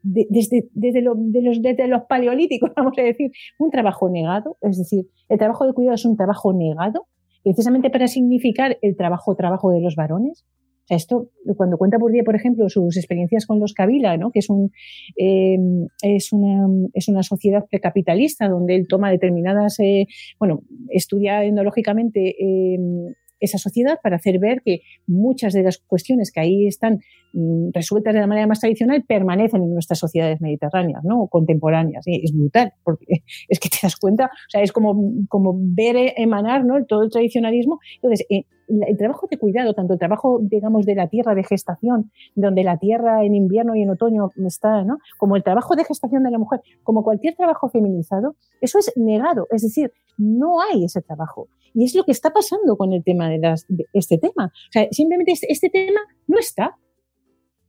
desde, desde, los, desde los paleolíticos, <laughs> vamos a decir, un trabajo negado. Es decir, el trabajo de cuidado es un trabajo negado, precisamente para significar el trabajo, trabajo de los varones sea, esto, cuando cuenta por día, por ejemplo, sus experiencias con los Kabila, ¿no? que es, un, em, es, una, es una sociedad precapitalista donde él toma determinadas, eh, bueno, estudia endológicamente em, esa sociedad para hacer ver que muchas de las cuestiones que ahí están mm, resueltas de la manera más tradicional permanecen en nuestras sociedades mediterráneas, ¿no? contemporáneas. Y es brutal, porque <laughs> es que te das cuenta, o sea, es como, como ver emanar ¿no? todo el tradicionalismo. Entonces, eh, el trabajo de cuidado, tanto el trabajo, digamos, de la tierra de gestación, donde la tierra en invierno y en otoño está, ¿no? Como el trabajo de gestación de la mujer, como cualquier trabajo feminizado, eso es negado. Es decir, no hay ese trabajo. Y es lo que está pasando con el tema de, las, este tema. O sea, simplemente este, este tema no está.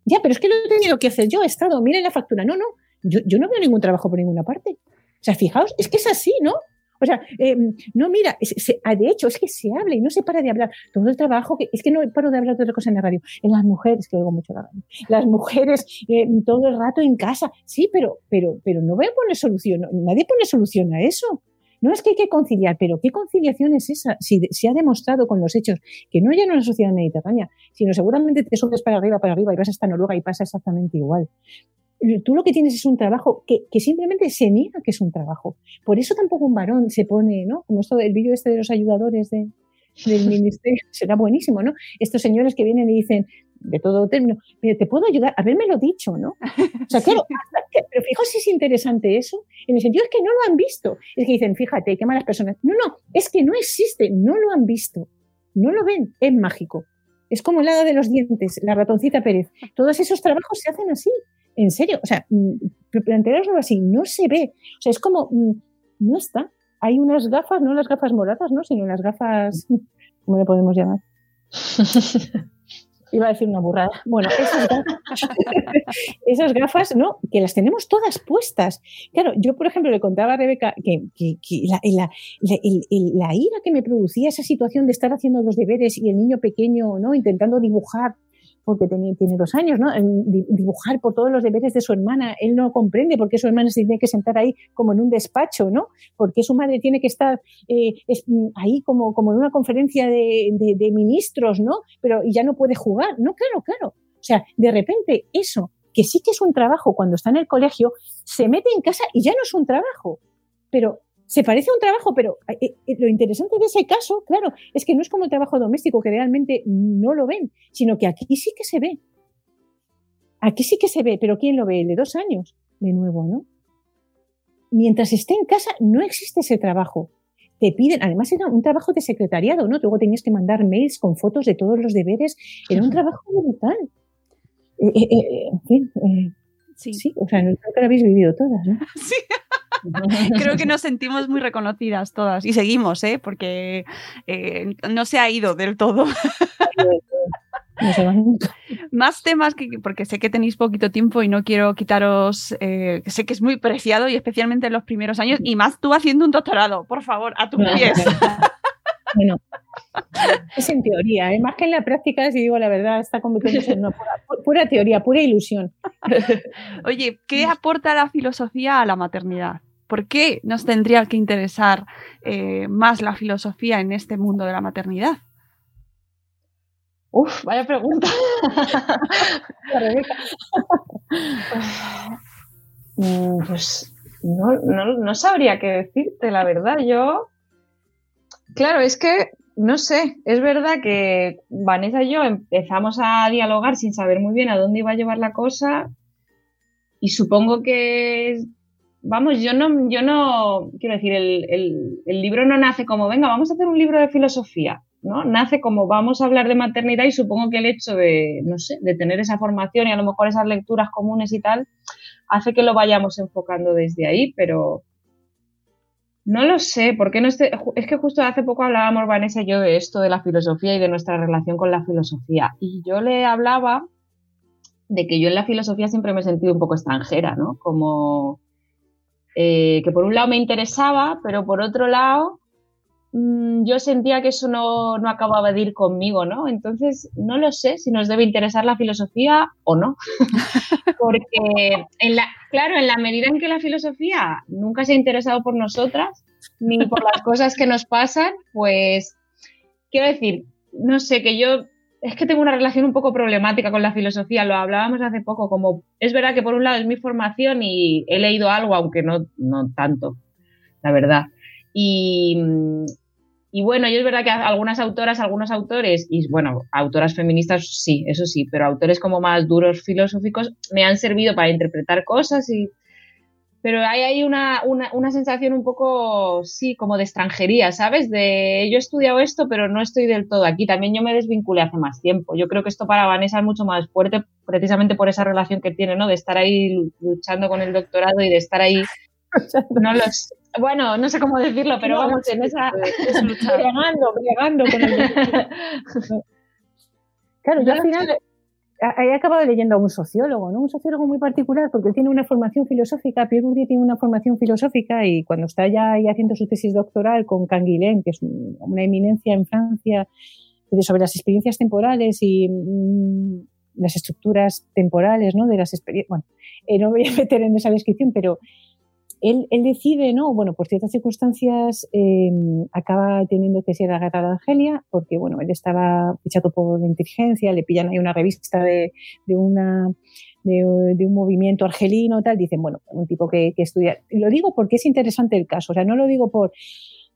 ya, pero es que lo he tenido que hacer yo, he estado, miren la factura. No, no, yo, yo no veo ningún trabajo por ninguna parte. O sea, fijaos, es que es así, ¿no? O sea, eh, no, mira, ah, de hecho, es que se habla y no se para de hablar. Todo el trabajo, que, es que no paro de hablar de otra cosa en la radio. En las mujeres, que oigo mucho la radio, las mujeres eh, todo el rato en casa. Sí, pero, pero, pero no voy a poner solución, nadie pone solución a eso. No es que hay que conciliar, pero ¿qué conciliación es esa? Si se ha demostrado con los hechos que no ya en la sociedad mediterránea, sino seguramente te subes para arriba, para arriba y vas hasta Noruega y pasa exactamente igual tú lo que tienes es un trabajo que, que, simplemente se niega que es un trabajo. Por eso tampoco un varón se pone, ¿no? Como esto del vídeo este de los ayudadores de, del ministerio, <laughs> será buenísimo, ¿no? Estos señores que vienen y dicen, de todo término, pero te puedo ayudar, lo dicho, ¿no? O sea, <laughs> claro, pero fijaos si es interesante eso, en el sentido es que no lo han visto. Es que dicen, fíjate, qué malas personas. No, no, es que no existe, no lo han visto, no lo ven, es mágico. Es como el hada de los dientes, la ratoncita Pérez. Todos esos trabajos se hacen así en serio, o sea, mm, plantearoslo así, no se ve, o sea, es como, mm, no está. Hay unas gafas, no las gafas moradas, ¿no? Sino las gafas, <laughs> ¿cómo le podemos llamar? <laughs> Iba a decir una burrada. Bueno, <laughs> esas gafas, ¿no? Que las tenemos todas puestas. Claro, yo, por ejemplo, le contaba a Rebeca que, la, la, ira que me producía esa situación de estar haciendo los deberes y el niño pequeño, ¿no? Intentando dibujar porque tiene, tiene dos años, ¿no? dibujar por todos los deberes de su hermana. Él no comprende por qué su hermana se tiene que sentar ahí como en un despacho, ¿no? Porque su madre tiene que estar eh, ahí como, como en una conferencia de, de, ministros, ¿no? Pero ya no puede jugar. No, claro, claro. O sea, de repente eso, que sí que es un trabajo cuando está en el colegio, se mete en casa y ya no es un trabajo. Pero se parece a un trabajo, pero eh, eh, lo interesante de ese caso, claro, es que no es como el trabajo doméstico, que realmente no lo ven, sino que aquí sí que se ve. Aquí sí que se ve, pero ¿quién lo ve? El de dos años, de nuevo, ¿no? Mientras esté en casa, no existe ese trabajo. Te piden, además era un trabajo de secretariado, ¿no? Luego tenías que mandar mails con fotos de todos los deberes. Era un <laughs> trabajo brutal. Eh, en fin, sí. sí. o sea, no creo que lo habéis vivido todas, ¿no? <laughs> Sí. <laughs> Creo que nos sentimos muy reconocidas todas y seguimos, ¿eh? porque eh, no se ha ido del todo. Más temas, que, porque sé que tenéis poquito tiempo y no quiero quitaros, eh, sé que es muy preciado y especialmente en los primeros años, y más tú haciendo un doctorado, por favor, a tus pies. <laughs> Bueno, es en teoría, ¿eh? más que en la práctica, si digo la verdad, está convirtiéndose en una pura teoría, pura ilusión. <laughs> Oye, ¿qué aporta la filosofía a la maternidad? ¿Por qué nos tendría que interesar eh, más la filosofía en este mundo de la maternidad? Uf, vaya pregunta. <laughs> Mm, pues no, sabría qué decirte, la verdad. Yo, claro, es que, no sé, es verdad que Vanessa y yo empezamos a dialogar sin saber muy bien a dónde iba a llevar la cosa y supongo que vamos, yo no, yo no, quiero decir, el, libro no nace como, venga, vamos a hacer un libro de filosofía, ¿no? Nace como vamos a hablar de maternidad y supongo que el hecho de, no sé, de tener esa formación y a lo mejor esas lecturas comunes y tal, hace que lo vayamos enfocando desde ahí, pero no lo sé, porque no esté, es que justo hace poco hablábamos Vanessa y yo de esto, de la filosofía y de nuestra relación con la filosofía, y yo le hablaba de que yo en la filosofía siempre me he sentido un poco extranjera, ¿no? Como eh, que por un lado me interesaba, pero por otro lado mm, yo sentía que eso no, no, acababa de ir conmigo, ¿no? Entonces, no lo sé si nos debe interesar la filosofía o no. <laughs> Porque, en la, claro, en la medida en que la filosofía nunca se ha interesado por nosotras, ni por las cosas que nos pasan, pues, quiero decir, no sé, que yo es que tengo una relación un poco problemática con la filosofía, lo hablábamos hace poco, como es verdad que por un lado es mi formación y he leído algo, aunque no, no tanto, la verdad. Y, y bueno, yo es verdad que algunas autoras, algunos autores, y bueno, autoras feministas sí, eso sí, pero autores como más duros filosóficos me han servido para interpretar cosas y pero hay ahí una, una, sensación un poco, sí, como de extranjería, ¿sabes? De yo he estudiado esto, pero no estoy del todo aquí. También yo me desvinculé hace más tiempo. Yo creo que esto para Vanessa es mucho más fuerte, precisamente por esa relación que tiene, ¿no? De estar ahí luchando con el doctorado y de estar ahí. No los, bueno, no sé cómo decirlo, pero vamos, en esa. <laughs> Bregando, bregando con el. <laughs> claro, yo al final he acabado leyendo a un sociólogo, ¿no? Un sociólogo muy particular porque él tiene una formación filosófica, Pierre Bourdieu tiene una formación filosófica y cuando está ya ahí haciendo su tesis doctoral con Canguilhem, que es una eminencia en Francia sobre las experiencias temporales y mm, las estructuras temporales, ¿no? De las experiencias. Bueno, eh, no voy a <laughs> meter en esa descripción, pero él, decide, ¿no? Bueno, por ciertas circunstancias em, acaba teniendo que ser agarrado a Argelia, porque, bueno, él estaba fichado por la inteligencia, le pillan ahí una revista de, de una, de, un movimiento argelino, tal, dicen, bueno, un tipo que, que estudia. Lo digo porque es interesante el caso, o sea, no lo digo por,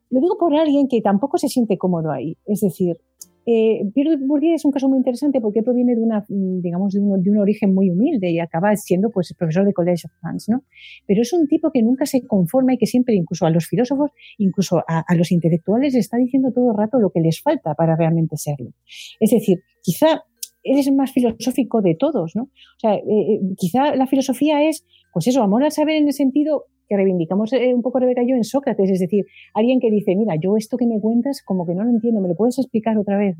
lo digo por alguien que tampoco se siente cómodo ahí. Es decir, eh, Pierre Bourdieu es un caso muy interesante porque proviene de una, mm, digamos, de un, origen muy humilde y acaba siendo, pues, profesor de College of France, ¿no? Pero es un tipo que nunca se conforma y que siempre, incluso a los filósofos, incluso a, a los intelectuales, está diciendo todo el rato lo que les falta para realmente serlo. Es decir, quizá él es el más filosófico de todos, ¿no? O sea, eh, eh, quizá la filosofía es, pues eso, amor al saber en el sentido que reivindicamos eh, un poco Rebeca y yo en Sócrates, es decir, alguien que dice, mira, yo esto que me cuentas como que no lo entiendo, ¿me lo puedes explicar otra vez?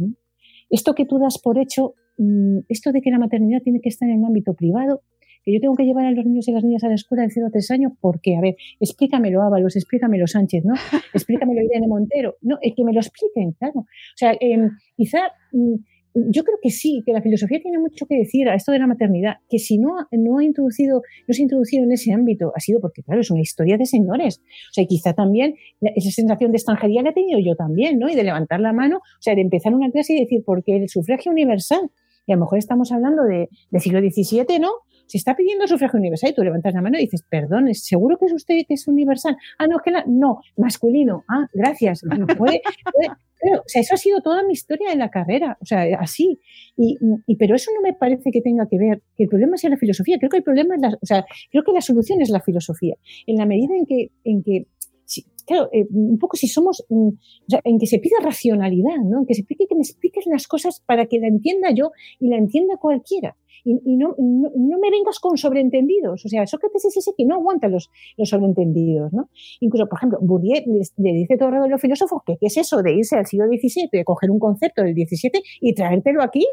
Esto que tú das por hecho, mm, esto de que la maternidad tiene que estar en un ámbito privado, que yo tengo que llevar a los niños y las niñas a la escuela de 0 a 3 años, ¿por qué? A ver, explícamelo Ábalos, explícamelo Sánchez, ¿no? <laughs> Explícamelo Irene Montero, no, es que me lo expliquen, claro. O sea, em, quizá... Mm, yo creo que sí, que la filosofía tiene mucho que decir a esto de la maternidad, que si no, no ha introducido, no se ha introducido en ese ámbito, ha sido porque, claro, es una historia de señores. O sea, quizá también esa sensación de extranjería la he tenido yo también, ¿no? Y de levantar la mano, o sea, de empezar una clase y decir, porque el sufragio universal, y a lo mejor estamos hablando de, del siglo XVII, ¿no? Se está pidiendo sufragio universal y tú levantas la mano y dices, perdón, ¿seguro que es usted que es universal? Ah, no, que la, no, masculino. Ah, gracias. eso ha sido toda mi historia en la carrera, o sea, así. Y, pero eso no me parece que tenga que ver, que el problema sea la filosofía. Creo que el problema es la, o sea, creo que la solución es la filosofía. En la medida en que, en que claro, eh, un poco si somos, mm, en que se pida racionalidad, ¿no? En que se explique, que me expliques las cosas para que la entienda yo y la entienda cualquiera. Y, y no, no, no, me vengas con sobreentendidos. O sea, Sócrates es ese que no aguanta los, los sobreentendidos, ¿no? Incluso, por ejemplo, Bourdieu le, dice todo el rato a los filósofos que qué es eso de irse al siglo XVII, de coger un concepto del XVII y traértelo aquí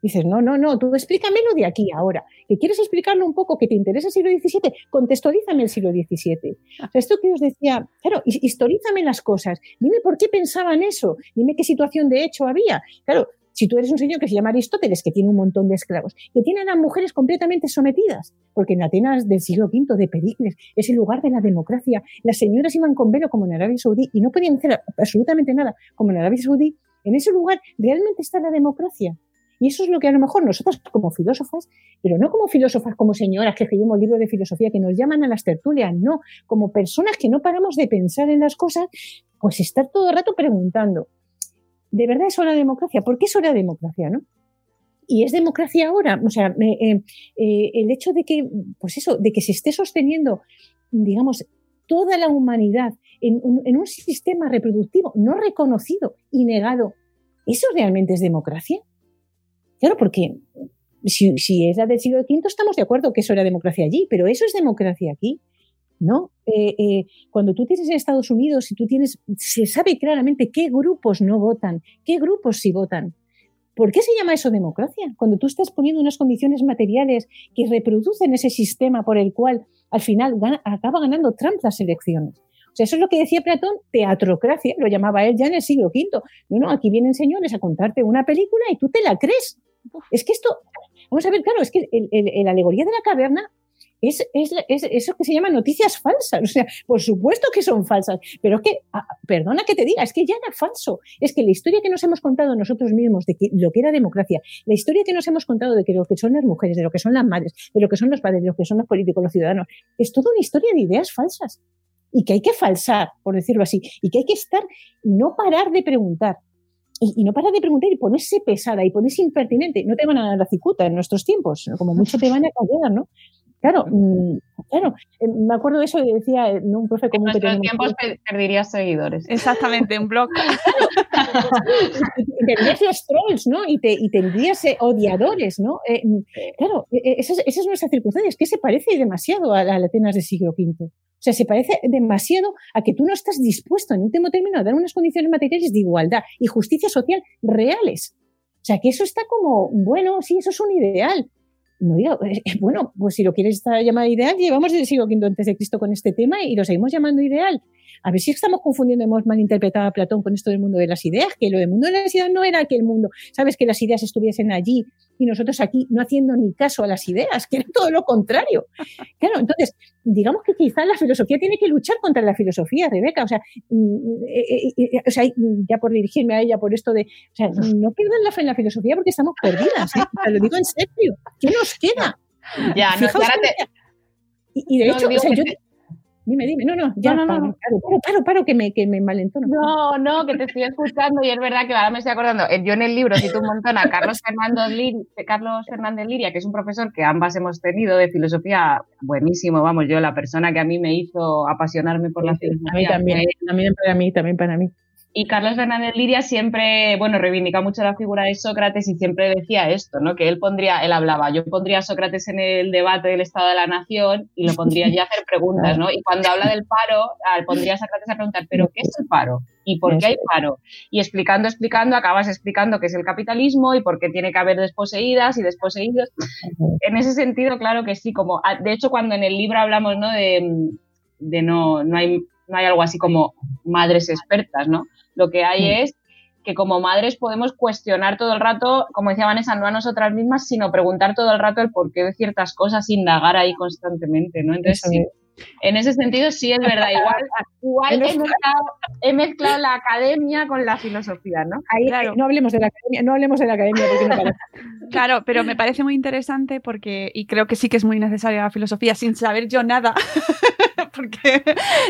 Dices, no, no, no, tú explícamelo de aquí ahora. ¿Que quieres explicarlo un poco, que te interesa el siglo XVII? Contextualízame el siglo XVII. O sea, esto que os decía, claro, historízame las cosas. Dime por qué pensaban eso. Dime qué situación de hecho había. Claro, si tú eres un señor que se llama Aristóteles, que tiene un montón de esclavos, que tiene a las mujeres completamente sometidas, porque en Atenas del siglo V de Pericles es el lugar de la democracia, las señoras iban con velo como en Arabia Saudí y no podían hacer absolutamente nada como en Arabia Saudí, en ese lugar realmente está la democracia. Y eso es lo que a lo mejor nosotros como filósofas, pero no como filósofas, como señoras que escribimos libros de filosofía que nos llaman a las tertulias, no, como personas que no paramos de pensar en las cosas, pues estar todo el rato preguntando, ¿de verdad es hora de democracia? ¿Por qué es hora de democracia, no? Y es democracia ahora, o sea, eh, eh, el hecho de que, pues eso, de que se esté sosteniendo, digamos, toda la humanidad en un sistema reproductivo no reconocido y negado, ¿eso realmente es democracia? Claro, porque si, es la del siglo V, estamos de acuerdo que eso era democracia allí, pero eso es democracia aquí. ¿No? Eh, eh, cuando tú tienes en Estados Unidos y tú tienes, se sabe claramente qué grupos no votan, qué grupos sí votan. ¿Por qué se llama eso democracia? Cuando tú estás poniendo unas condiciones materiales que reproducen ese sistema por el cual al final acaba ganando Trump las elecciones. O sea, eso es lo que decía Platón, teatrocracia, lo llamaba él ya en el siglo V. No, no, aquí vienen señores a contarte una película y tú te la crees. Es que esto, vamos a ver, claro, es que la alegoría de la caverna es, es, es, eso que se llama noticias falsas. <laughs> O sea, por supuesto que son falsas, pero es que, ah, perdona que te diga, es que ya era falso. Es que la historia que nos hemos contado nosotros mismos de que, lo que era democracia, la historia que nos hemos contado de que lo que son las mujeres, de lo que son las madres, de lo que son los padres, de lo que son los políticos, los ciudadanos, es toda una historia de ideas falsas. Y que hay que falsar, por decirlo así, y que hay que estar y no parar de preguntar y, no para de preguntar y ponerse pesada y ponerse impertinente. No te van a dar la cicuta en nuestros tiempos, como mucho te van a callar, ¿no? Claro, mm, claro. Eh, me acuerdo de eso y decía eh, un profe común en nuestros tiempos perderías seguidores. Exactamente, un blog. <laughs> tendrías los trolls, ¿no? Y, te, y tendrías eh, odiadores, ¿no? Mm, claro, esa es, esa es nuestra circunstancia. Es que se parece demasiado a las Atenas del siglo V. O sea, se parece demasiado a que tú no estás dispuesto en último término a dar unas condiciones materiales de igualdad y justicia social reales. O sea, que eso está como, bueno, sí, eso es un ideal. No digo, eh, eh, bueno, pues si lo quieres estar llamado ideal, llevamos el siglo V antes de Cristo con este tema y lo seguimos llamando ideal. A ver si estamos confundiendo, hemos malinterpretado a Platón con esto del mundo de las ideas, que lo del mundo de las ideas no era que el mundo, sabes, que las ideas estuviesen allí y nosotros aquí no haciendo ni caso a las ideas, que era todo lo contrario. Claro, entonces, digamos que quizás la filosofía tiene que luchar contra la filosofía, Rebeca. O sea, mm, eh, eh, eh, o sea ya por dirigirme a ella por esto de, o sea, <laughs> no pierdan la fe en la filosofía porque estamos perdidas. Te lo digo en serio. ¿Qué nos queda? Ya, no, y, de hecho, o sea, yo, Dime, dime, no, no, ya, no, no, paro, paro, paro, paro, que me, que me malentono. No, no, que te estoy escuchando y es verdad que ahora me estoy acordando, yo en el libro cito un montón a Carlos Fernández, Liria, Carlos Fernández Liria, que es un profesor que ambas hemos tenido de filosofía, buenísimo, vamos, yo la persona que a mí me hizo apasionarme por la filosofía. A mí también, también para mí, también para mí. Y Carlos Fernández Liria siempre, bueno, reivindica mucho la figura de Sócrates y siempre decía esto, ¿no? Que él pondría, él hablaba, yo pondría a Sócrates en el debate del Estado de la Nación y lo pondría ya a hacer preguntas, ¿no? Y cuando habla del paro, pondría a Sócrates a preguntar, ¿pero qué es el paro? ¿Y por qué hay paro? Y explicando, explicando, acabas explicando qué es el capitalismo y por qué tiene que haber desposeídas y desposeídos. En ese sentido, claro que sí, como, de hecho, cuando en el libro hablamos, ¿no? De, de no, no hay, no hay algo así como madres expertas, ¿no? Lo que hay mm. es que como madres podemos cuestionar todo el rato, como decía Vanessa, no a nosotras mismas, sino preguntar todo el rato el porqué de ciertas cosas, indagar ahí constantemente, ¿no? Entonces, sí, en ese sentido sí es verdad. Igual, <laughs> igual he, mezclado, la academia con la filosofía, ¿no? claro. No hablemos de la academia, no hablemos de la academia porque <laughs> Claro, pero me parece muy interesante porque, y creo que sí que es muy necesaria la filosofía, sin saber yo nada. <laughs> <laughs> porque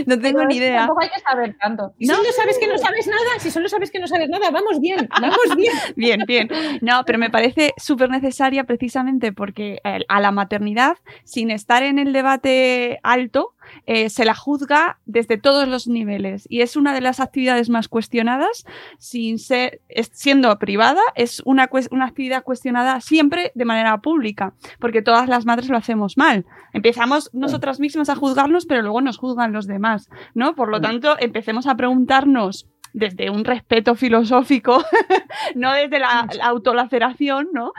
no tengo ni idea. Tampoco hay que saber tanto. Si solo sabes que no sabes nada, si solo sabes que no sabes nada, vamos bien, <laughs> vamos bien. <laughs> bien, bien. No, pero me parece súper necesaria precisamente porque a la maternidad, sin estar en el debate alto, eh, se la juzga desde todos los niveles y es una de las actividades más cuestionadas, sin ser, siendo privada, es una, una actividad cuestionada siempre de manera pública, porque todas las madres lo hacemos mal. Empezamos nosotras mismas a juzgarnos, pero luego nos juzgan los demás, ¿no? Por lo tanto, empecemos a preguntarnos desde un respeto filosófico, <laughs> no desde la, autolaceración, ¿no?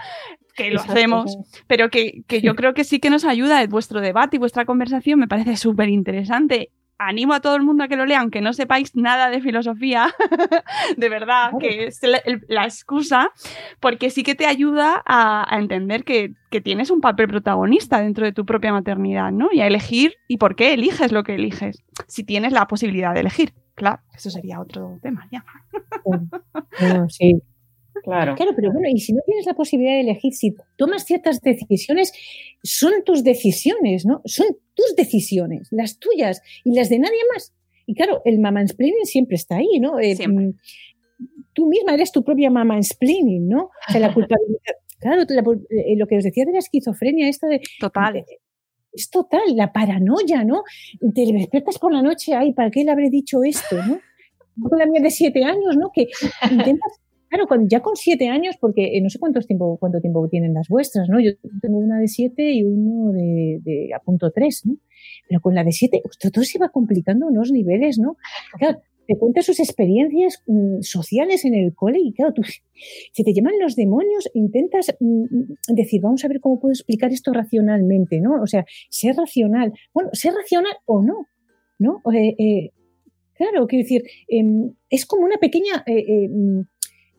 Que lo hacemos, pero que, yo creo que sí que nos ayuda vuestro debate y vuestra conversación, me parece súper interesante. Animo a todo el mundo a que lo lea, aunque no sepáis nada de filosofía, <laughs> de verdad, que es la, excusa, porque sí que te ayuda a, entender que, que, tienes un papel protagonista dentro de tu propia maternidad, ¿no? Y a elegir y por qué eliges lo que eliges, si tienes la posibilidad de elegir. Claro, eso sería otro tema ya. sí, Claro. Claro, pero bueno, y si no tienes la posibilidad de elegir, si tomas ciertas decisiones, son tus decisiones, ¿no? Son tus decisiones, las tuyas y las de nadie más. Y claro, el mansplaining siempre está ahí, ¿no? Eh, mm, tú misma eres tu propia mansplaining, ¿no? O sea, la <laughs> culpabilidad. Claro, eh, lo que os decía de la esquizofrenia, esta de. Total. es total, la paranoia, ¿no? Te despiertas por la noche, ay, ¿para qué le habré dicho esto, no? Con la mía de siete años, ¿no? Que intentas Claro, ya con siete años, porque eh, no sé cuánto tiempo, cuánto tiempo tienen las vuestras, ¿no? Yo tengo una de siete y uno de, a punto tres, ¿no? Pero con la de siete, todo se va complicando unos niveles, ¿no? Claro, te cuenta sus experiencias mm, sociales en el cole y claro, tú, si te llaman los demonios, intentas mm, mm, decir, vamos a ver cómo puedo explicar esto racionalmente, ¿no? O sea, ser racional. Bueno, ser racional o no, ¿no? Eh, eh, claro, quiero decir, em, es como una pequeña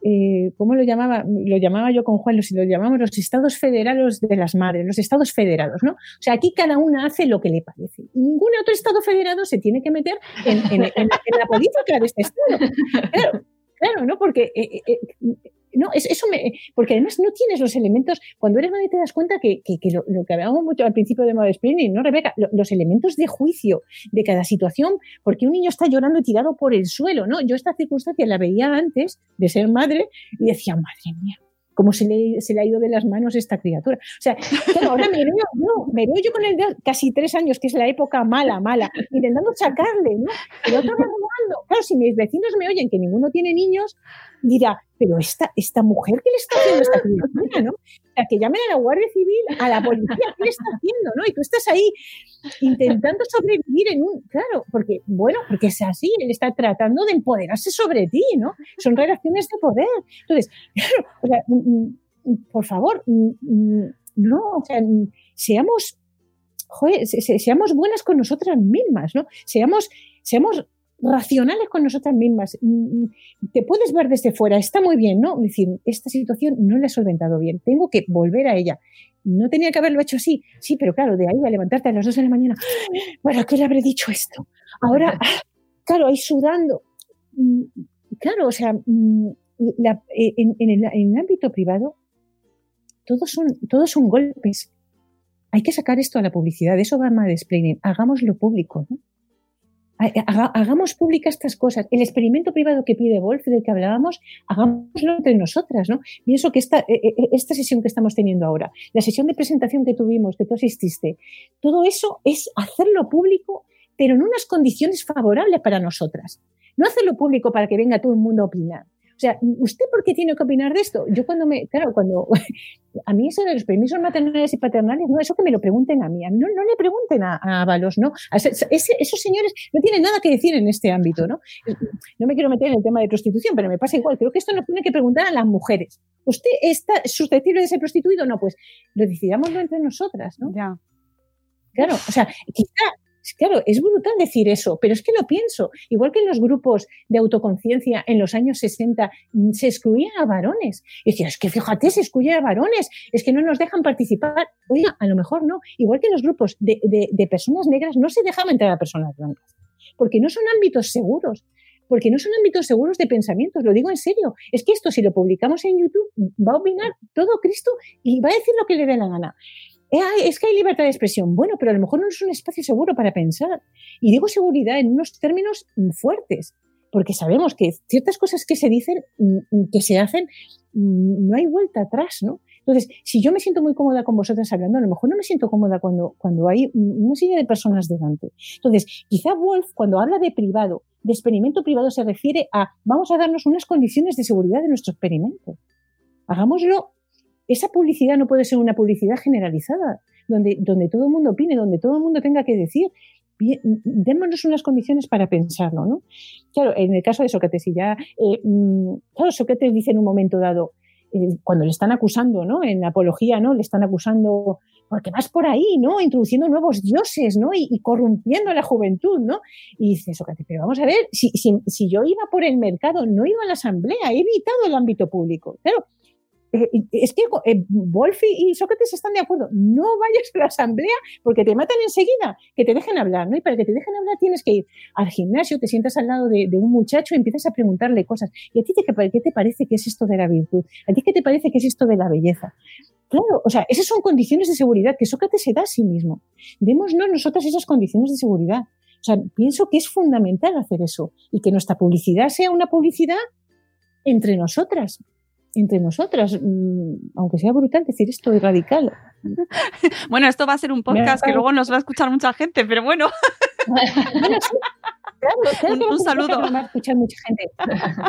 eh, ¿cómo lo llamaba? Lo llamaba yo con Juan, lo, lo llamamos los estados federados de las madres, los estados federados, ¿no? O sea, aquí cada una hace lo que le parece. ningún otro estado federado se tiene que meter en, la política de este estado. Claro, ¿no? Porque eh, eh, no, es, eso me, porque además no tienes los elementos, cuando eres madre te das cuenta que, lo, que hablábamos mucho al principio de Mother Spring, ¿no, Rebeca? los elementos de juicio de cada situación, porque un niño está llorando tirado por el suelo, ¿no? Yo esta circunstancia la veía antes de ser madre y decía, madre mía, cómo se le, ha ido de las manos esta criatura. O sea, ahora me veo, no, me veo yo con el de casi tres años, que es la época mala, mala, intentando sacarle, ¿no? El otro cuando, claro, si mis vecinos me oyen que ninguno tiene niños, dirá, pero esta, esta mujer, ¿qué le está haciendo esta criatura, no? Sea, que llamen a la Guardia Civil, a la policía, ¿qué le está haciendo, no? Y tú estás ahí intentando sobrevivir en un, claro, porque, bueno, porque es así, él está tratando de empoderarse sobre ti, ¿no? Son relaciones de poder. Entonces, <laughs> claro, sea, mm, mm, por favor, mm, no, o sea, seamos seamos buenas con nosotras mismas, ¿no? Seamos, seamos racionales con nosotras mismas. Mm, mm, te puedes ver desde fuera, está muy bien, ¿no? Es decir, esta situación no la he solventado bien, tengo que volver a ella. No tenía que haberlo hecho así, sí, pero claro, de ahí a levantarte a las dos de la mañana, <gasps> bueno, ¿qué le habré dicho esto? Ahora, <laughs> claro, ahí sudando. Mm, claro, o sea, eh, en, el, ámbito privado, todos son, todos son golpes. Hay que sacar esto a la publicidad, eso va a explaining, hagámoslo público, ¿no? Hagamos públicas estas cosas. El experimento privado que pide Wolf, del que hablábamos, hagámoslo entre nosotras, ¿no? Pienso que esta, e, e, esta sesión que estamos teniendo ahora, la sesión de presentación que tuvimos, que tú asististe, todo eso es hacerlo público, pero en unas condiciones favorables para nosotras. No hacerlo público para que venga todo el mundo a opinar. O sea, ¿usted por qué tiene que opinar de esto? Yo cuando me, claro, cuando, <laughs> a mí eso de los permisos maternales y paternales, no, eso que me lo pregunten a mí, a mí no, no le pregunten a, a Avalos, ¿no? esos señores no tienen nada que decir en este ámbito, ¿no? No me quiero meter en el tema de prostitución, pero me pasa igual, creo que esto nos tiene que preguntar a las mujeres. ¿Usted está susceptible de ser prostituido? No, pues lo decidámoslo entre nosotras, ¿no? Ya. Claro, o sea, quizá Claro, es brutal decir eso, pero es que lo pienso. Igual que en los grupos de autoconciencia en los años 60 mm, se excluían a varones. Y decía, es que fíjate, se excluyen a varones, es que no nos dejan participar. Oiga, a lo mejor no. Igual que en los grupos de, de personas negras no se dejaban entrar a personas blancas, porque no son ámbitos seguros porque no son ámbitos seguros de pensamientos, lo digo en serio. Es que esto, si lo publicamos en YouTube, va a opinar todo Cristo y va a decir lo que le dé la gana. Eh, es que hay libertad de expresión. Bueno, pero a lo mejor no es un espacio seguro para pensar. Y digo seguridad en unos términos fuertes, porque sabemos que ciertas cosas que se dicen, mm, mm, que se hacen, mm, no hay vuelta atrás, ¿no? Entonces, si yo me siento muy cómoda con vosotras hablando, a lo mejor no me siento cómoda cuando, cuando hay una serie de personas delante. Entonces, quizá Wolf, cuando habla de privado, de experimento privado, se refiere a vamos a darnos unas condiciones de seguridad de nuestro experimento. Hagámoslo esa publicidad no puede ser una publicidad generalizada, donde, donde todo el mundo opine, donde todo el mundo tenga que decir. démonos unas condiciones para pensarlo, ¿no? Claro, en el caso de Sócrates, y ya, eh, mm, claro, Sócrates dice en un momento dado, eh, cuando le están acusando, ¿no? En la apología, ¿no? Le están acusando, porque vas por ahí, ¿no? Introduciendo nuevos dioses, ¿no? Y, corrompiendo a la juventud, ¿no? Y dice Sócrates, pero vamos a ver, si, si, si, yo iba por el mercado, no iba a la asamblea, he evitado el ámbito público. Claro, eh, es que eh, y Sócrates están de acuerdo. No vayas a la asamblea porque te matan enseguida, que te dejen hablar, ¿no? Y para que te dejen hablar tienes que ir al gimnasio, te sientas al lado de, un muchacho y empiezas a preguntarle cosas. ¿Y a ti qué te parece que es esto de la virtud? ¿A ti qué te parece que es esto de la belleza? Claro, o sea, esas son condiciones de seguridad que Sócrates se da a sí mismo. Démonos nosotras esas condiciones de seguridad. O sea, pienso que es fundamental hacer eso y que nuestra publicidad sea una publicidad entre nosotras, entre nosotras, mm, aunque sea brutal decir esto es radical. <laughs> Bueno, esto va a ser un podcast que luego nos va a escuchar mucha gente, pero bueno. <laughs> <laughs> un, saludo. mucha gente.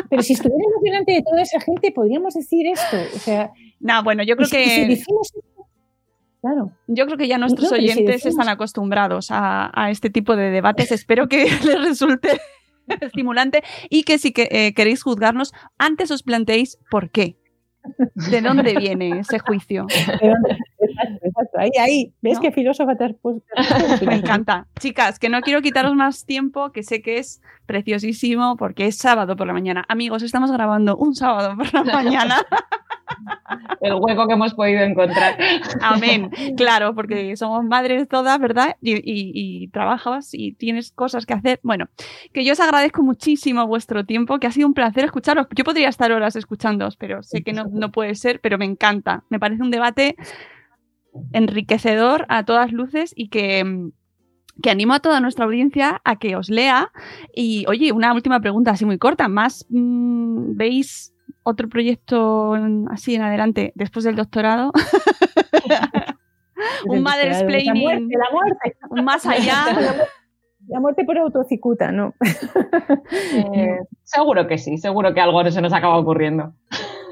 Pero si estuviéramos delante de toda esa gente, podríamos decir esto. O sea, no, bueno, yo creo que. claro. Yo creo que ya nuestros oyentes están acostumbrados a, este tipo de debates. Espero que les resulte <laughs> estimulante y que si que, eh, queréis juzgarnos, antes os planteéis por qué. ¿De dónde <laughs> viene ese juicio? Exacto, Ahí, ahí. ¿Ves qué filósofa te has puesto? <laughs> Me encanta. Chicas, que no quiero quitaros más tiempo, que sé que es preciosísimo porque es sábado por la mañana. Amigos, estamos grabando un sábado por la mañana. El hueco que hemos podido encontrar. Amén. <laughs> Claro, porque somos madres todas, ¿verdad? Y, y, trabajas y tienes cosas que hacer. Bueno, que yo os agradezco muchísimo vuestro tiempo, que ha sido un placer escucharos. Yo podría estar horas escuchándoos, pero sé que no, no puede ser, pero me encanta. Me parece un debate enriquecedor a todas luces y que que animo a toda nuestra audiencia a que os lea. Y oye, una última pregunta así muy corta. ¿Más mm, veis otro proyecto así en adelante después del doctorado. <laughs> un mother explaining. Un más allá. La muerte por autocicuta, ¿no? <laughs> Eh, seguro que sí, seguro que algo se nos acaba ocurriendo.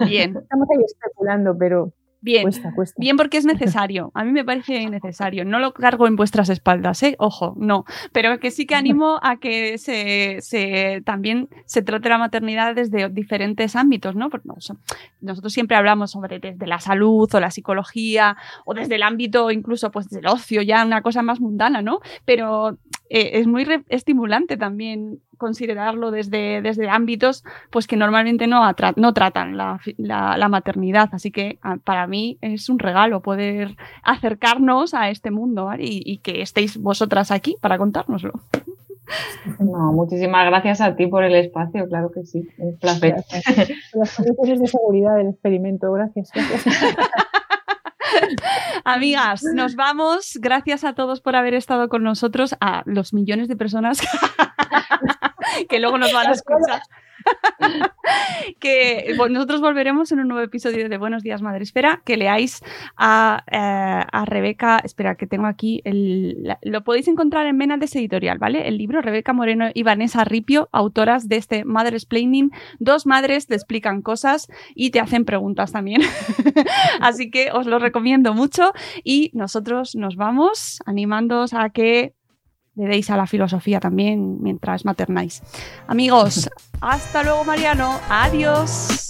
Bien. Estamos ahí especulando, pero Bien. cuesta, cuesta. Bien porque es <laughs> necesario. A mí me parece necesario. No lo cargo en vuestras espaldas, ¿eh? Ojo, no. Pero que sí que animo <laughs> a que se, se- también se trate la maternidad desde diferentes ámbitos, ¿no? Porque, nosotros siempre hablamos sobre desde la salud o la psicología o desde el ámbito incluso pues del ocio, ya una cosa más mundana, ¿no? Pero eh, es muy re- estimulante también considerarlo desde, desde ámbitos pues que normalmente no, no tratan la, la- la maternidad. Así que ah, para mí es un regalo poder acercarnos a este mundo ¿vale? y, y que estéis vosotras aquí para contárnoslo. No, muchísimas gracias a ti por el espacio, claro que sí, un placer. Gracias. Las condiciones de seguridad del experimento, gracias. gracias. <laughs> <laughs> Amigas, nos vamos. Gracias a todos por haber estado con nosotros, a los millones de personas <laughs> que luego nos van a escuchar. <laughs> que nosotros volveremos en un nuevo episodio de Buenos Días Madre Esfera, que leáis a, eh, a Rebeca, espera que tengo aquí, el, lo podéis encontrar en Menades Editorial, ¿vale? El libro Rebeca Moreno y Vanessa Ripio, autoras de este Mother Explaining. Dos madres te explican cosas y te hacen preguntas también. <laughs> Así que os lo recomiendo mucho y nosotros nos vamos animándoos a que le deis a la filosofía también mientras maternáis. Amigos, <laughs> hasta luego Mariano, adiós.